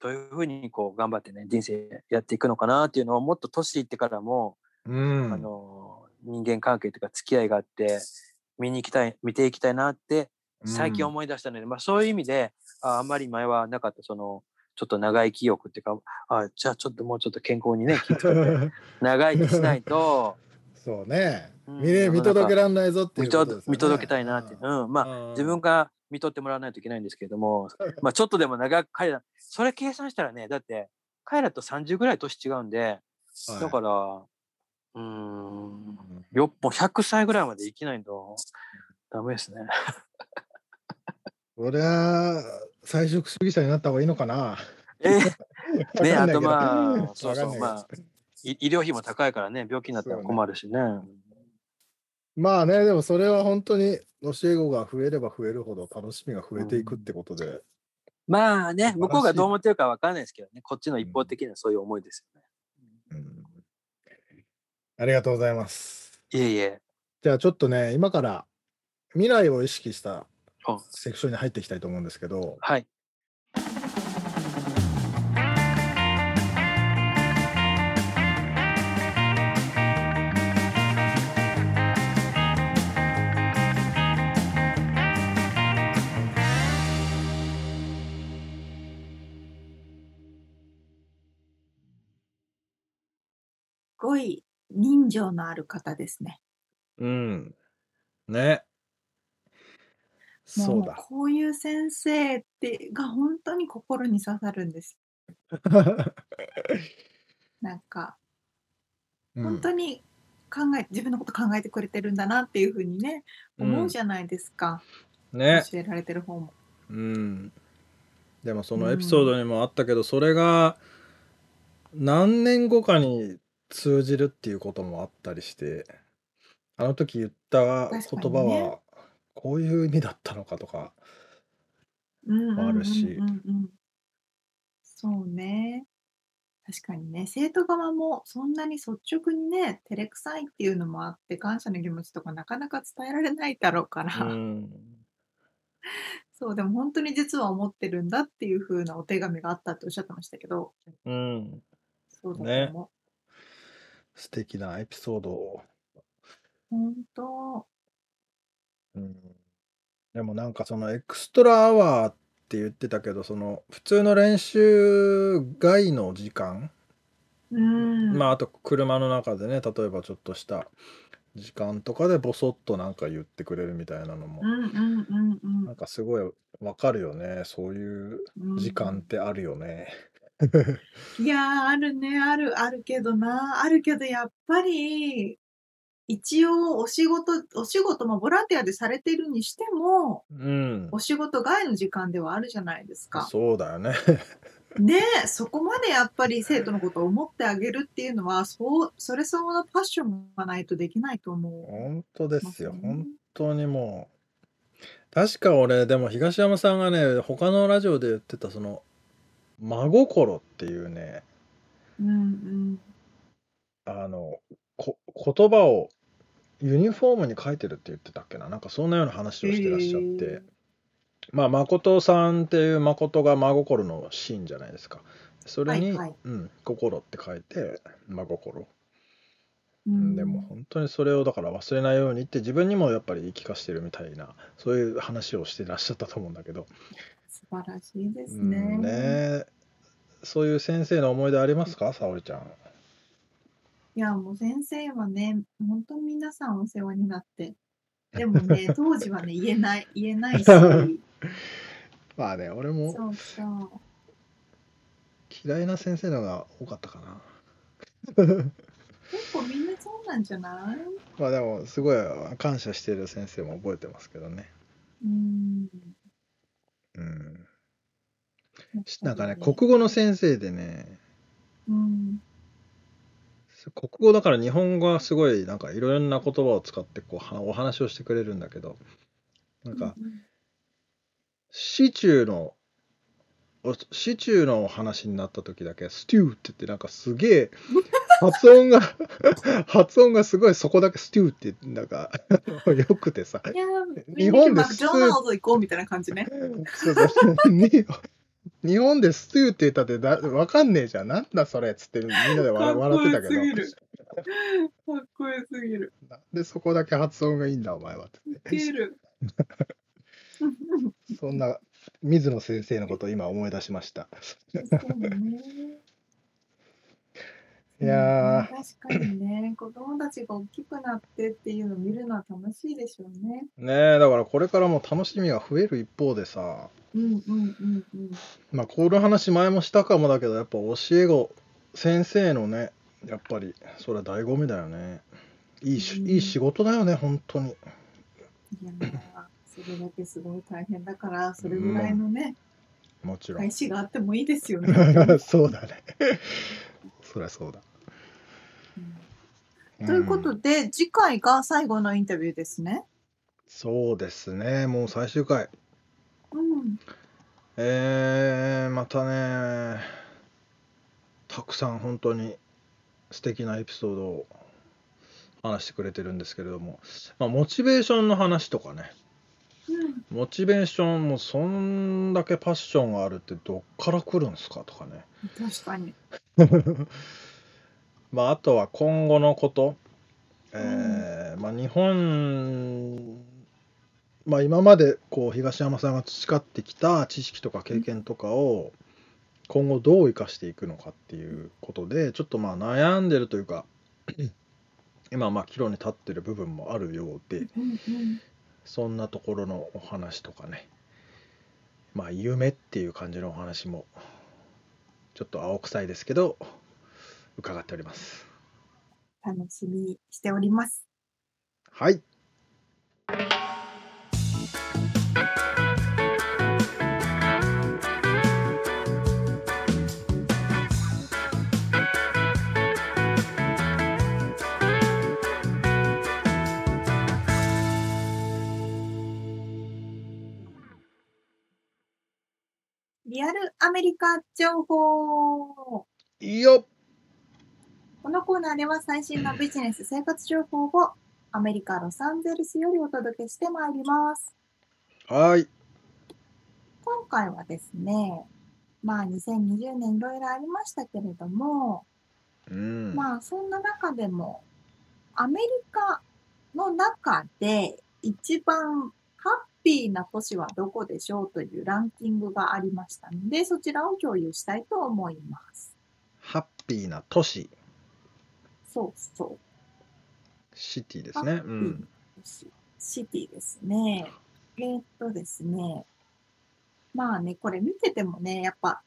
どういうふうにこう頑張ってね人生やっていくのかなっていうのをもっと年いってからも、うん。あの人間関係とか付き合いがあって見に行きたい見ていきたいなって最近思い出したので、まあ、そういう意味でああんまり前はなかったそのちょっと長生き欲っていうかあじゃあちょっともうちょっと健康にね気をつけて 長生きしないと。そうね。うん見れ見届けらんないぞっていうね。見届けたいなって、うん、まあ自分が見とってもらわないといけないんですけれども、まあちょっとでも長く彼らそれ計算したらねだって彼らと30ぐらい年違うんでだからうーん。よっぽ100歳ぐらいまで生きないとダメですね。そりゃ菜食主義者になった方がいいのかな。え ねあとまあそうそうまあい医療費も高いからね病気になったら困るしね。まあね、でもそれは本当に教え子が増えれば増えるほど楽しみが増えていくってことで。まあね向こうがどう思ってるかわかんないですけどね。こっちの一方的なそういう思いですよね。うんありがとうございます。いえいえ。じゃあちょっとね、今から未来を意識したあセクションに入っていきたいと思うんですけど、はい。情のある方ですね。うん。ね。そうもうだ。こういう先生ってが本当に心に刺さるんです。なんかうん本当に考え自分のこと考えてくれてるんだなっていうふうにね思うじゃないですか、ね。教えられてる方も。うん。でもそのエピソードにもあったけど、それが何年後かに通じるっていうこともあったりして、あの時言った言確かに葉ねはこういう意味だったのかとか。うんうんうんうんあるしうんそうね。確かにね、生徒側もそんなに率直にね、照れくさいっていうのもあって、感謝の気持ちとかなかなか伝えられないだろうかうら、ん。そう、でも本当に実は思ってるんだっていう風なお手紙があったっておっしゃってましたけど、うん。そうだとね思素敵なエピソードを。う。本当。うん。でもなんかそのエクストラアワーって言ってたけど、その普通の練習外の時間、うん。まああと車の中でね、例えばちょっとした時間とかでボソッとなんか言ってくれるみたいなのもう、んうんうんなんかすごいわかるよね。そういううん。時間ってあるよね。いやー、あるね、ある、あるけどな、あるけど、やっぱり、一応、お仕事、お仕事もボランティアでされてるにしても、うん。お仕事外の時間ではあるじゃないですか。そうだよね。ねえ、そこまでやっぱり生徒のことを思ってあげるっていうのは、そう、それ相応のパッションがないとできないと思う。本当ですよ。本当にもう。確か俺、でも東山さんがね、他のラジオで言ってた、その、真心っていうね、うんうん。あの、こ言葉をユニフォームに書いてるって言ってたっけな？なんかそんなような話をしてらっしゃって。へまあ、誠さんっていう誠が真心のシーンじゃないですか。それに、はいはいうん、心って書いて、真心。うんでも本当にそれをだから忘れないようにって自分にもやっぱり言い聞かせてるみたいなそういう話をしてらっしゃったと思うんだけど、素晴らしいですうんね。ねそういう先生の思い出ありますか？沙織ちゃん。いや、もう先生はね、本当に皆さんお世話になって。でもね、当時はね、言えない、言えないし、まあね俺もそうそう。嫌いな先生のが多かったかな。結構みんなそうなんじゃない？まあでもすごい感謝してる先生も覚えてますけどね。うん。うん、なんかね国語の先生でねうん。国語だから日本語はすごいなんかいろんな言葉を使ってこうはお話をしてくれるんだけどなんかうんシチューのおシチューの話になった時だけステューって言ってなんかすげえ発音が発音がすごいそこだけステューってなんかよくてさいや日本でマクドナルド行こうみたいな感じね。そうそうに日本でステューって言ったってだわかんねえじゃんなんだそれっつってみんなで笑笑ってたけかっこよすぎるどかっこよすぎる。なんでそこだけ発音がいいんだお前はってウケる。そんな水野先生のことを今思い出しましたそうだね。いや確かにね、子供たちが大きくなってっていうのを見るのは楽しいでしょうね。ねえだからこれからも楽しみが増える一方でさ。うんうんうん。うん。まあこの話前もしたかもだけどやっぱ教え子先生のねやっぱりそれは醍醐味だよね。いいし、うん。いい仕事だよね本当に。いやーそれだけすごい大変だから、それぐらいのね、もちろん。返しがあってもいいですよね。そうだね。そりゃそうだ、うんということんで、次回が最後のインタビューですね。そうですね。もう最終回。うん。えー、またねたくさん本当に素敵なエピソードを話してくれてるんですけれども、まあ、モチベーションの話とかね。うん。モチベーションもそんだけパッションがあるってどっから来るんですかとかね。確かに。まああとは今後のこと、えーまあ、日本まあ今までこう東山さんが培ってきた知識とか経験とかを今後どう生かしていくのかっていうことでちょっとまあ悩んでるというか 今まあ岐路に立ってる部分もあるようでうんうん。そんなところのお話とかね。まあ夢っていう感じのお話もちょっと青臭いですけど伺っております楽しみにしております。はいリアルアメリカ情報。いいよこのコーナーでは最新のビジネス生活情報をアメリカ・ロサンゼルスよりお届けしてまいります。はい今回はですね、まあ2020年いろいろありましたけれども、うんまあそんな中でもアメリカの中で一番ハッピーな都市はどこでしょうというランキングがありましたので、そちらを共有したいと思います。ハッピーな都市そうそう。シティですねうんシシティですね。えーっとですね。まあね、これ見ててもね、やっぱ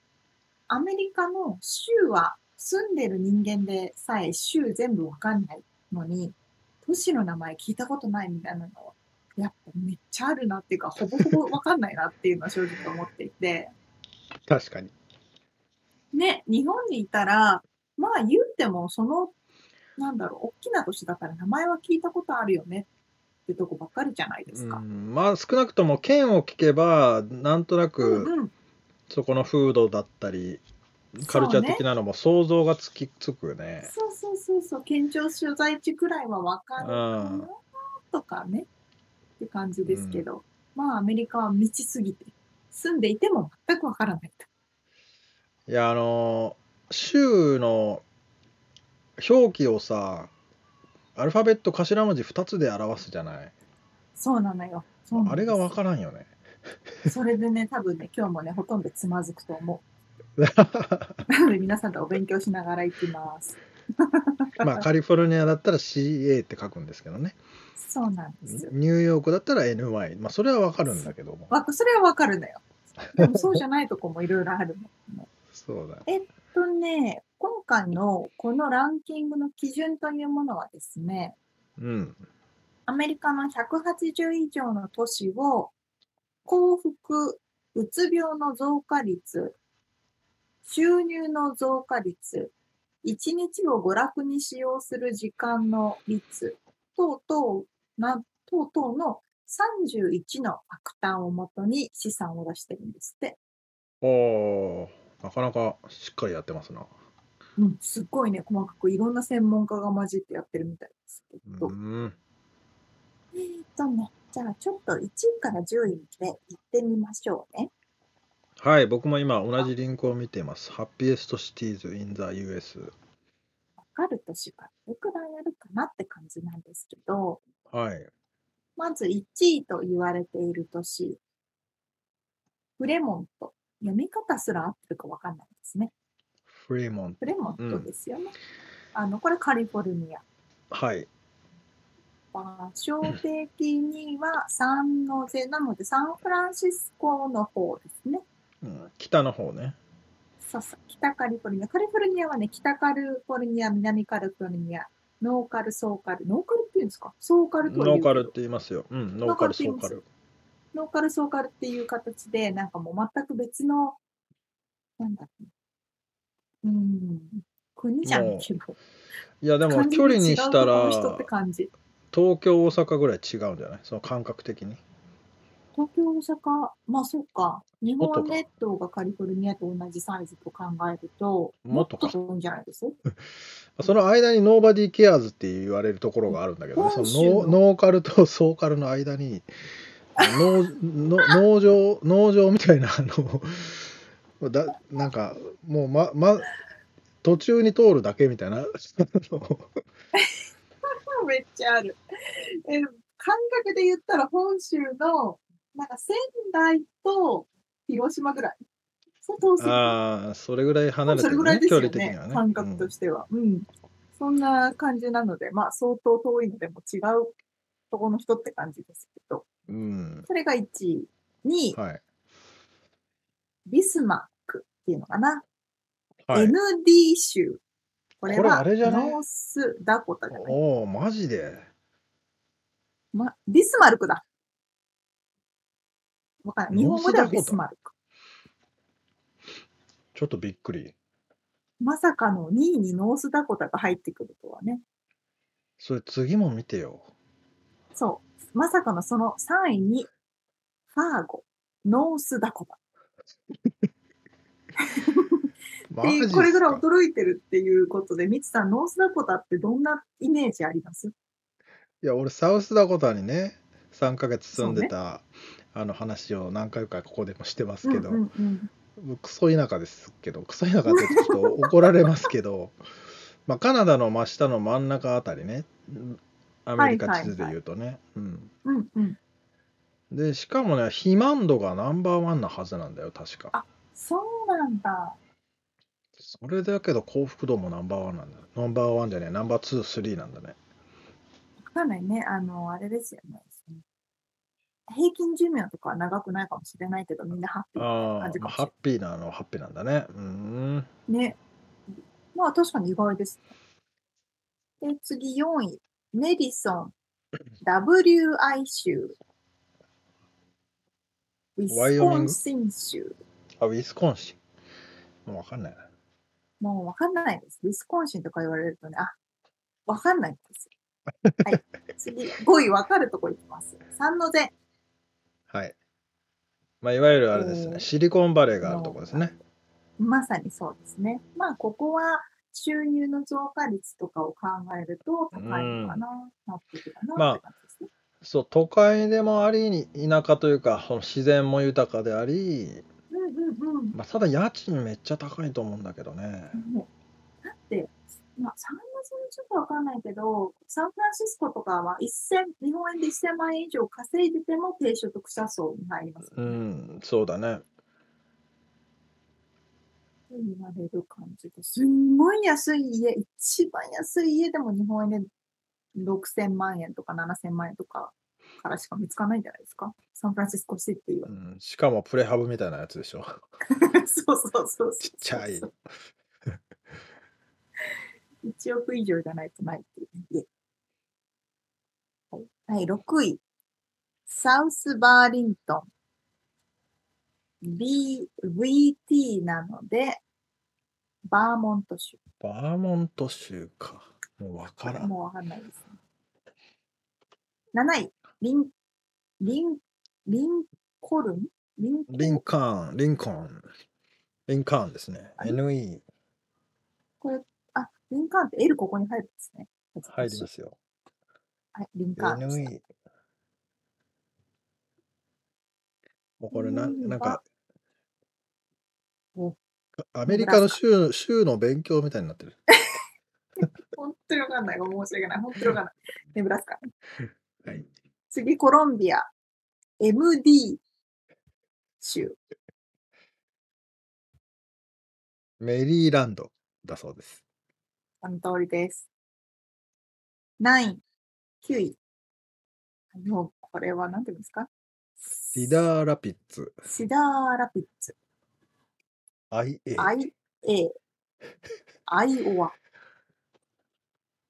アメリカの州は住んでる人間でさえ州全部わかんないのに、都市の名前聞いたことないみたいなのやっぱめっちゃあるなっていうか、ほぼほぼわかんないなっていうのは正直思っていて、確かにね、日本にいたら、まあ言うてもその、なんだろう、大きな都市だから名前は聞いたことあるよねってとこばっかりじゃないですか。うんまあ少なくとも県を聞けばなんとなうくんうん。そこの風土だったりカルチャー的なのも想像がつきつくね。そうそうそうそう、県庁所在地くらいはわかるかうん。なとかね、って感じですけど、まあアメリカは未知すぎて、住んでいても全くわからないと。いやあの州の表記をさアルファベット頭文字2つで表すじゃない？そうなのよ。あれが分からんよねそれでね、多分ね、今日もね、ほとんどつまずくと思う。なので皆さんとお勉強しながら行きます。まあカリフォルニアだったら CA って書くんですけどねそうなんですよ。ニューヨークだったら NY まあそれは分かるんだけどもわそれはわかるのよ。でもそうじゃないとこもいろいろあるの。ね。そうだえっとね、今回のこのランキングの基準というものはですね、うんアメリカの180以上の都市を幸福、うつ病の増加率、収入の増加率、1日を娯楽に使用する時間の率等々な等々の31のファクターをもとに試算を出してるんですって。おーなかなかしっかりやってますなうん、すっごいね、細かくいろんな専門家が混じってやってるみたいですけど。うんえーっとね、じゃあちょっと1位から10位まで行ってみましょうね。はい僕も今同じリンクを見ていますハッピエストシティーズ・イン・ザ・ US わかる年がどれくらいあるかなって感じなんですけど、はいまず1位と言われている都市、フレモント。読み方すら合ってるかわかんないですね。フレーモンフレモントですよね。あの、これカリフォルニア。はい。場所的にはサンノゼ。なのでサンフランシスコの方ですね。うん。北の方ね。そうそう、北カリフォルニア。カリフォルニアはね、北カリフォルニア、南カリフォルニア、ノーカル、ソーカル。ノーカルって言うんですか？ソーカルとノーカルって言いますよ。うん。ノーカルソーカル。ノーカル、ソーカルっていう形で、なんかもう全く別の、なんだろう。うん、国じゃないけど。いやでも距離にしたら。東京大阪ぐらい違うんじゃない？その感覚的に。東京、大阪、まあそうか。日本列島がカリフォルニアと同じサイズと考えると、もっとか遠いんじゃないです？その間に nobody cares って言われるところがあるんだけどね。その Nor NorCal と SoCal の間に農の農場農場みたいなあのだなんかもうまま途中に通るだけみたいな めっちゃある。え感覚で言ったら本州の、なんか仙台と広島ぐらい。ああそれぐらい離れてそれぐらいですよね離的にはね感覚としては。うん。そんな感じなので、まあ相当遠いのでも違うところの人って感じですけど、うん。それが1位。2位、はい。ビスマっていうのかな。はい。ND 州。これはノースダコタじゃない？おおマジで。ま、ビスマルクだ。わかんない。日本語ではビスマルク。ちょっとびっくり。まさかの2位にノースダコタが入ってくるとはね。それ次も見てよ。そう。まさかのその3位に、ファーゴ、ノースダコタ。っていう、マジっすか？これぐらい驚いてるっていうことで、ミツさん、ノースダコタってどんなイメージあります？いや、俺、サウスダコタにね、3ヶ月住んでた、あの話を何回かここでもしてますけど、うんうんうん。クソ田舎ですけど、クソ田舎ってちょっと怒られますけど、まあ、カナダの真下の真ん中あたりね、アメリカ地図で言うとね。で、しかもね、肥満度がナンバーワンなはずなんだよ、確か。そうなんだ。それだけど幸福度もナンバーワンなんだ。ナンバーワンじゃねえ、ナンバーツー、スリーなんだね。わかんないね。あの、あれですよね。平均寿命とかは長くないかもしれないけど、みんなハッピーなああ、感じかまあハッもしれピーなのはハッピーなんだね。うーん。ない。ね。まあ確かに意外ですね。で、次4位。メディソン、WI 州、ウィスコンシン州。あ、ウィスコンシン。もうわかんないな。もうわかんないです。ウィスコンシンとか言われるとね、あ、わかんないんですよ。はい。次、5位わかるとこ行きます。三の瀬。はい。まあ、いわゆるあれですね、えーシリコンバレーがあるところですね。まさにそうですね。まあ、ここは収入の増加率とかを考えると高いのかな、なまあって感じですね。そう、都会でもあり、田舎というか、その自然も豊かであり、うんうんうん。まあ、ただ家賃めっちゃ高いと思うんだけどね。だって、まあ、サンノゼちょっとわかんないけど、サンフランシスコとかは1000、日本円で1000万円以上稼いでても低所得者層に入りますね。ん、そうだね。と言われる感じですんごい安い家、一番安い家でも日本円で6000万円とか7000万円とかからしか見つかんないんじゃないですか？サンフランシスコシティはう。ん、しかもプレハブみたいなやつでしょ。そうそうそうそう。ちっちゃい。1億以上じゃないとないっていう家。はい、はい、6位。サウスバーリントン。B、VT なので、バーモント州。バーモント州か。もうわからん。もうわかんないですね。7位。リン、リン、リンコルン？リンリンカーン、リンコーン。リンカーンですね。NE これ、あ、リンカーンって L ここに入るんですね。入りますよ。はい、リンカーン。NE。もうこれな、なんかお、アメリカの州州の勉強みたいになってる。本当にわかんない。申し訳ない。本当にわかんない。ネブラスカ。はい。次、コロンビア。MD 州。メリーランドだそうです。その通りです。9、9位。もう、これは何て言うんですか？シダーラピッツ。シダーラピッツ。IA。IA。アイオワ。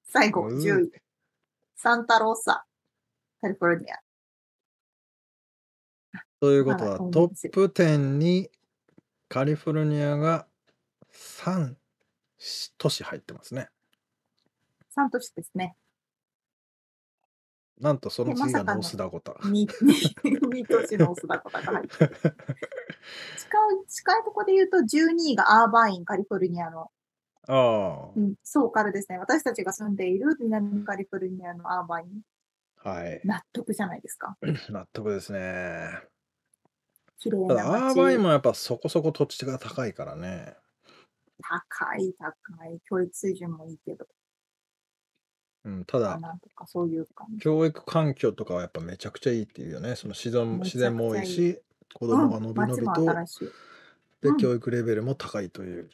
最後、うん10位。サンタローサ。カリフォルニア。ということまはだトップ10にカリフォルニアが3都市入ってますね。3都市ですね。なんとその次がノースダコタ。2, 2都市のオスダコタが入ってる。近い、近いところで言うと12位がアーバイン、カリフォルニアの、あうん、ソーカルですね。私たちが住んでいる南カリフォルニアのアーバイン、あ、はい。納得じゃないですか。納得ですね。綺麗ただなアーバイ。もやっぱそこそこ土地が高いからね。高い、高い。教育水準もいいけど、うん、ただなんとかそういう感じ。教育環境とかはやっぱめちゃくちゃいいっていうよね。その自然めちゃくちゃいい自然も多いし、子供がのびの街もびと、新しい。でうん教育レベルも高いという。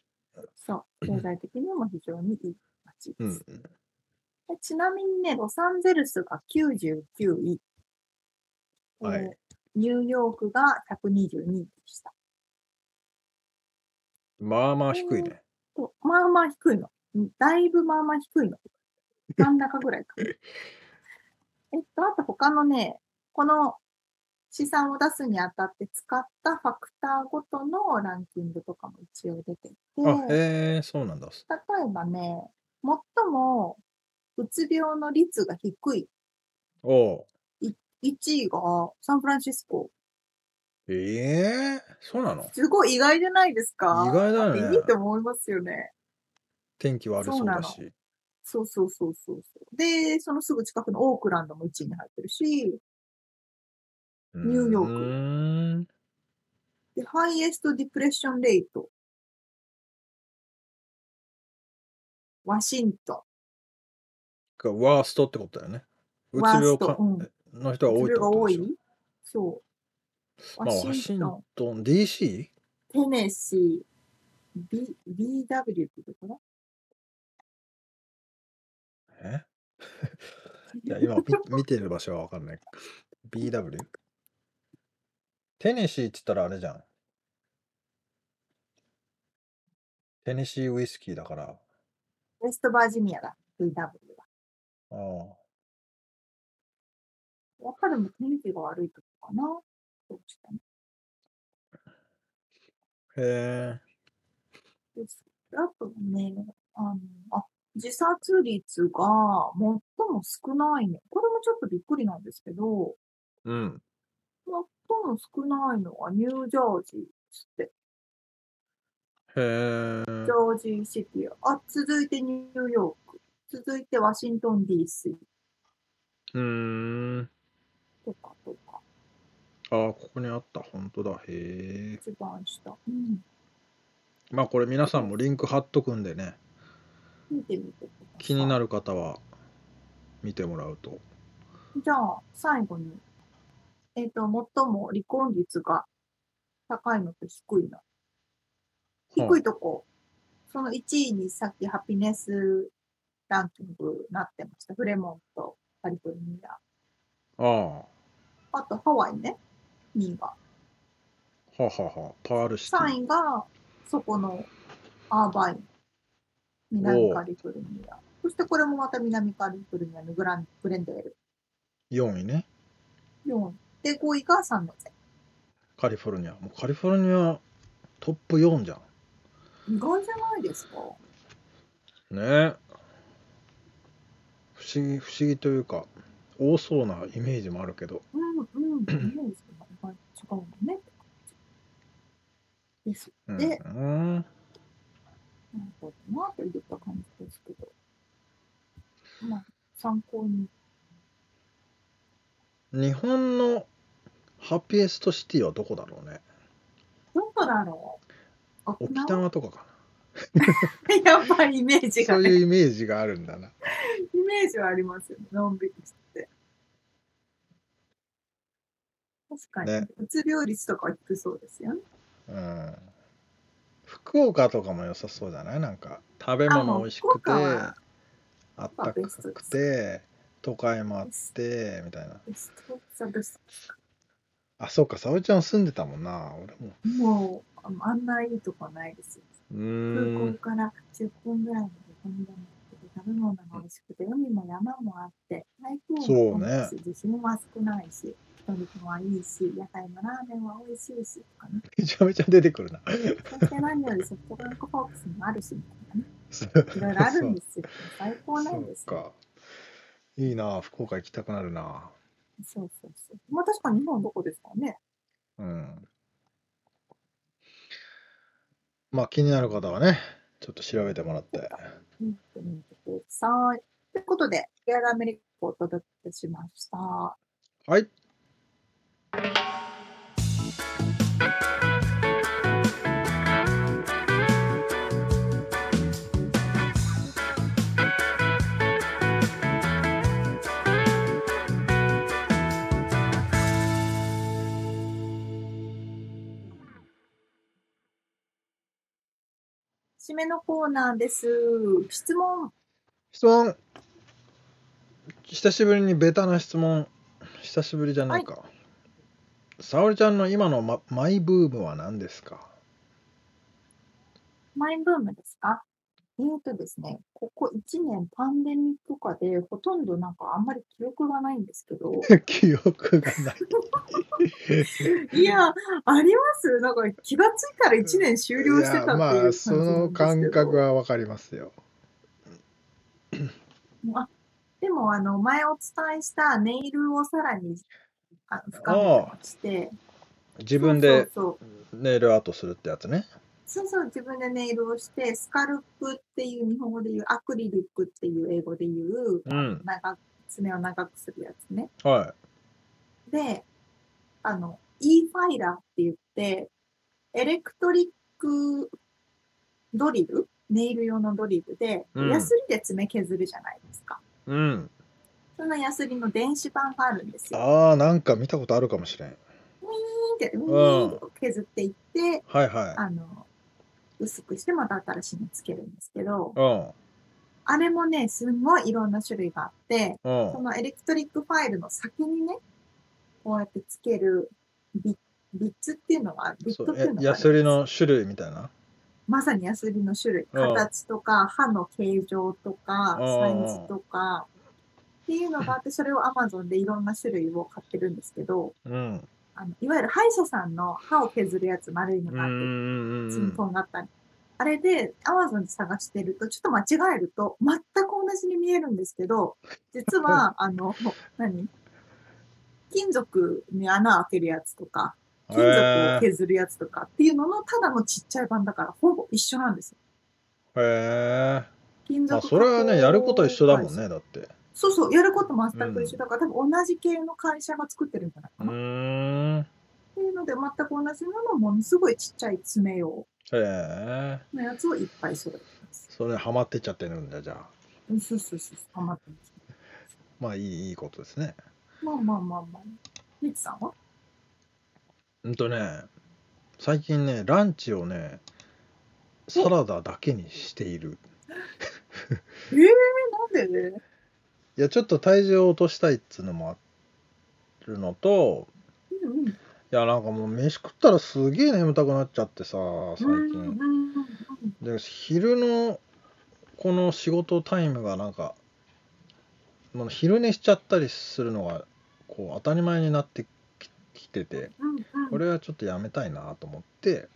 そう。経済的にも非常にいい街位うんです。でちなみにね、ロサンゼルスが99位。はいえーニューヨークが122位でした。まあまあ低いね。とまあまあ低いの。うんだいぶまあまあ低いの。真ん中ぐらいかな。えっと、あと他のね、この資産を出すにあたって使ったファクターごとのランキングとかも一応出ていて、あ、へえ、そうなんだ。例えばね、最もうつ病の率が低いおう1位がサンフランシスコ。ええそうなの？すごい意外じゃないですか？意外だよねっていいと思いますよね。天気悪そうだそし。そうそうそうそうそう。で、そのすぐ近くのオークランドも1位に入ってるし、ニューヨークで、ハイエストディプレッションレート。ワシントがワーストってことだよね。うつ病かうんの人が多いってことでしょ。そう。まあ、ワワシントン、DC? テネシー、B、BW ってところえ？いや、今見見てる場所はわかんない。BW? テネシーって言ったらあれじゃん。テネシーウイスキーだから。ウェストバージニアだ、VW は。ああ。やっぱりもう天気が悪いとこかな。そうしたね。へえ。ですあとね、あの、あ、自殺率が最も少ないね。これもちょっとびっくりなんですけど、うん。最も少ないのはニュージャージーですって。へえ。ジョージーシティ。あ、続いてニューヨーク。続いてワシントン DC うーん。とかとか。ああ、ここにあった。本当だ。へえ。一番下。うん。まあこれ皆さんもリンク貼っとくんでね。見てみてください。気になる方は見てもらうと。じゃあ、最後に。えっ、と、最も離婚率が高いのと低いの？低いとこ、その1位にさっきハピネスランキングなってました。フレモント、カリフォルニア。ああ。あとハワイね、2位が。はあはあはあ。パールシティ。3位がそこのアーバイン、南カリフォルニア。そしてこれもまた南カリフォルニアのグラングレンデール。4位ね。4位。で、5位がサンノゼ。カリフォルニア。もうカリフォルニアトップ4じゃん。意外じゃないですかね不思議、不思議というか、多そうなイメージもあるけど。うん、うん、イメージが違うのね。です。うん。でうん、なるほどなといった感じですけど。まあ、参考に。日本のハピエストシティはどこだろうね。どこだろう？沖沖縄縄とかか やっぱりイメージな。そがね、ういうイメージがあるんだな。イメージはありますよね。のんびりしてて。確かに、ね。うつ病率とかは低そうですよね。うん。福岡とかも良さそうじゃない？なんか食べ物美味しくてあもう福岡はあったかくて都会もあってみたいな。ベスト。ザベスあそうか。沙織ちゃん住んでたもんな。俺も。トもう、あのあんないいとこないですよ。う空ーん。港から10分ぐらいまで飛んでも食べ物が美味しくて、海も山もあって、台風も来ないし、地震も少ないし、人々はいいし、屋台のラーメンは美味しいし、とかね。めちゃめちゃ出てくるなそして何よりソフトバンクホークスもあるし、みたいなね。いろいろあるんですよ。最高なんですよ。いいな福岡行きたくなるなそうそうそう。まあ確かに日本どこですかね。うんまあ気になる方はねちょっと調べてもらってください。ということで、ケアラアメリカをお届けしました。はい締めのコーナーです。質問。質問。久しぶりにベタな質問。久しぶりじゃないか、沙織ちゃんの今のママイブームは何ですか？マイブームですか？えーとですね、ここ1年パンデミック下でほとんどなんかあんまり記憶がないんですけど、記憶がない。いや、あります。なんか気がついたら1年終了してたっていういやま感あそ。の感覚はわかりますよ。あでも、あの、前お伝えしたネイルをさらにあの深して、自分でネイルアートするってやつね。そうそうそう、自分でネイルをして、スカルプっていう日本語で言う、アクリルックっていう英語で言う、うん。長く爪を長くするやつね。はで、あの、E ファイラーって言って、エレクトリックドリル？ネイル用のドリルで、うん。ヤスリで爪削るじゃないですか。いうん。そのヤスリの電子版があるんですよ。ああなんか見たことあるかもしれん。ウィーンって、ウィーンって削っていって、はいはあの、薄くしてまた新しいのつけるんですけど、いうん。あれもね、すんごいいろんな種類があって、うん。そのエレクトリックファイルの先にね、こうやってつけるビビッツっていうのが、ビットっていうのがあるんですヤスリの種類みたいな？まさにヤスリの種類、うん形とか、刃の形状とか、うん。サイズとか、っていうのがあって、それを Amazon でいろんな種類を買ってるんですけど、うんあのいわゆる歯医者さんの歯を削るやつ丸いのがあって、うんうんうツンんとんがあったり。あれで Amazon で探してると、ちょっと間違えると、全く同じに見えるんですけど、実は、あの、何？金属に穴開けるやつとか、金属を削るやつとかっていうのの、ただのちっちゃい版だから、ほぼ一緒なんですよ。へえ金属まあそれはねやること一緒だもんねだってそうそう、やること全く一緒。だから、多分同じ系の会社が作ってるんじゃないうかな。っていうので、全く同じなのものすごいちっちゃい爪用のやつをいっぱい揃えてます。それハマってっちゃってるんだじゃあ。うんそうそうそう、ハマってます。まあいいいいことですね。まあまあまあまあ。リツさんは？うんとね最近ねランチをねサラダだけにしている。えー、なんで？ねいやちょっと体重を落としたいっつうのもあるのとうんうん。いやなんかもう飯食ったらすげえ眠たくなっちゃってさ最近うんで昼のこの仕事タイムがなんかもう昼寝しちゃったりするのがこう当たり前になってききてて。これはちょっとやめたいなと思って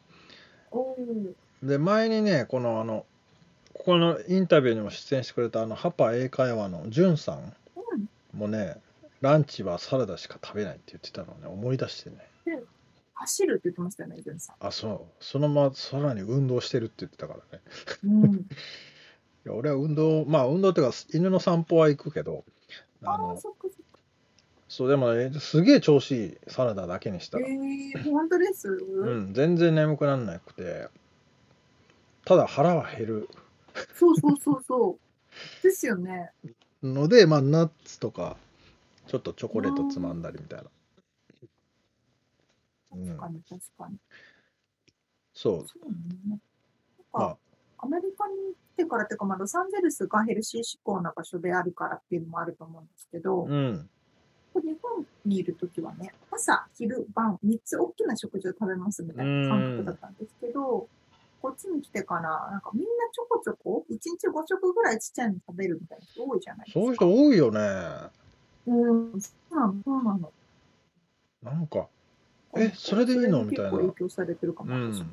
で前にねこのあのここのインタビューにも出演してくれたあのハパ英会話のじゅんさんうん。もねランチはサラダしか食べないって言ってたのをね。思い出してね。走るって言ってましたよね、ジュンさん。あそう。そのままさらに運動してるって言ってたからね。うん。いや俺は運動まあ運動っていうか犬の散歩は行くけどあああ、のそっかそっか。そうでもねすげえ調子いいサラダだけにしたら、えー、本当です？うん全然眠くならなくてただ腹は減るそうそうそうそう。ですよね。のでまあナッツとかちょっとチョコレートつまんだりみたいな、うん確かに確かに。そうそうね。なんまか、アメリカに来てからっていうか、まあ、ロサンゼルスがヘルシー志向な場所であるからっていうのもあると思うんですけど、あうん日本にいるときはね、朝、昼、晩、3つ大きな食事を食べますみたいな感覚だったんですけど、こっちに来てから、なんかみんなちょこちょこ、1日5食ぐらいちっちゃいの食べるみたいな人多いじゃないですか。そういう人多いよねうん、そうなの、そうなの。なんかえそれでいいの？みたいな結構影響されてるかうも、私ん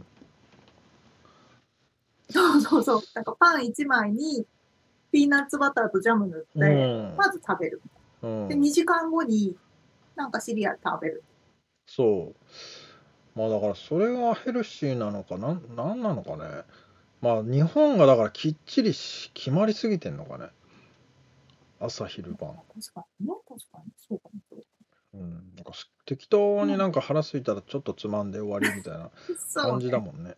そうそうそう。なんかパン1枚にピーナッツバターとジャム塗って、うんまず食べる。うんで、2時間後になんかシリアル食べる。そうまあだからそれがヘルシーなのかなんなんなのかね。まあ日本がだからきっちりし決まりすぎてんのかね。朝昼晩。確かにね、確かに。そうかもそうん。なんかす適当になんか腹空いたらちょっとつまんで終わりみたいな感ね。じだもんね。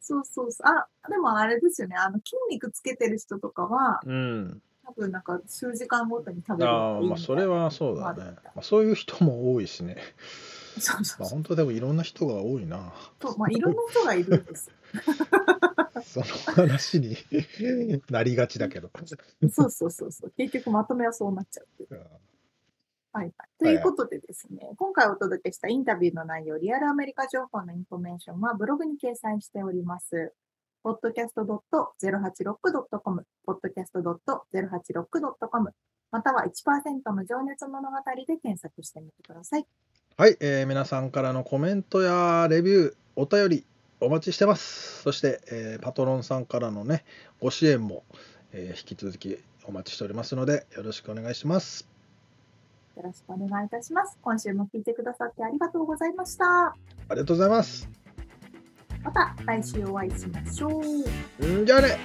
そうそうそう。あ、でもあれですよね。あの、筋肉つけてる人とかは、うん。多分なんか数時間ごとに食べるのああまあそれはそうだね、まあ、そういう人も多いしねそうそうそう。まあ本当でもいろんな人が多いなそうまあ、いろんな人がいるんですよ。その話に なりがちだけど。そうそうそうそう。結局まとめはそうなっちゃうう。はいはい。ということでですね、今回お届けしたインタビューの内容、リアルアメリカ情報のインフォメーションはブログに掲載しております。podcast.086.com、podcast.086.com、または1%の情熱物語で検索してみてください。はい、えー皆さんからのコメントやレビュー、お便りお待ちしてます。そして、えーパトロンさんからのね、ご支援も、えー引き続きお待ちしておりますので、よろしくお願いします。よろしくお願いいたします。今週も聞いてくださってありがとうございました。ありがとうございます。また来週お会いしましょう。んじゃあね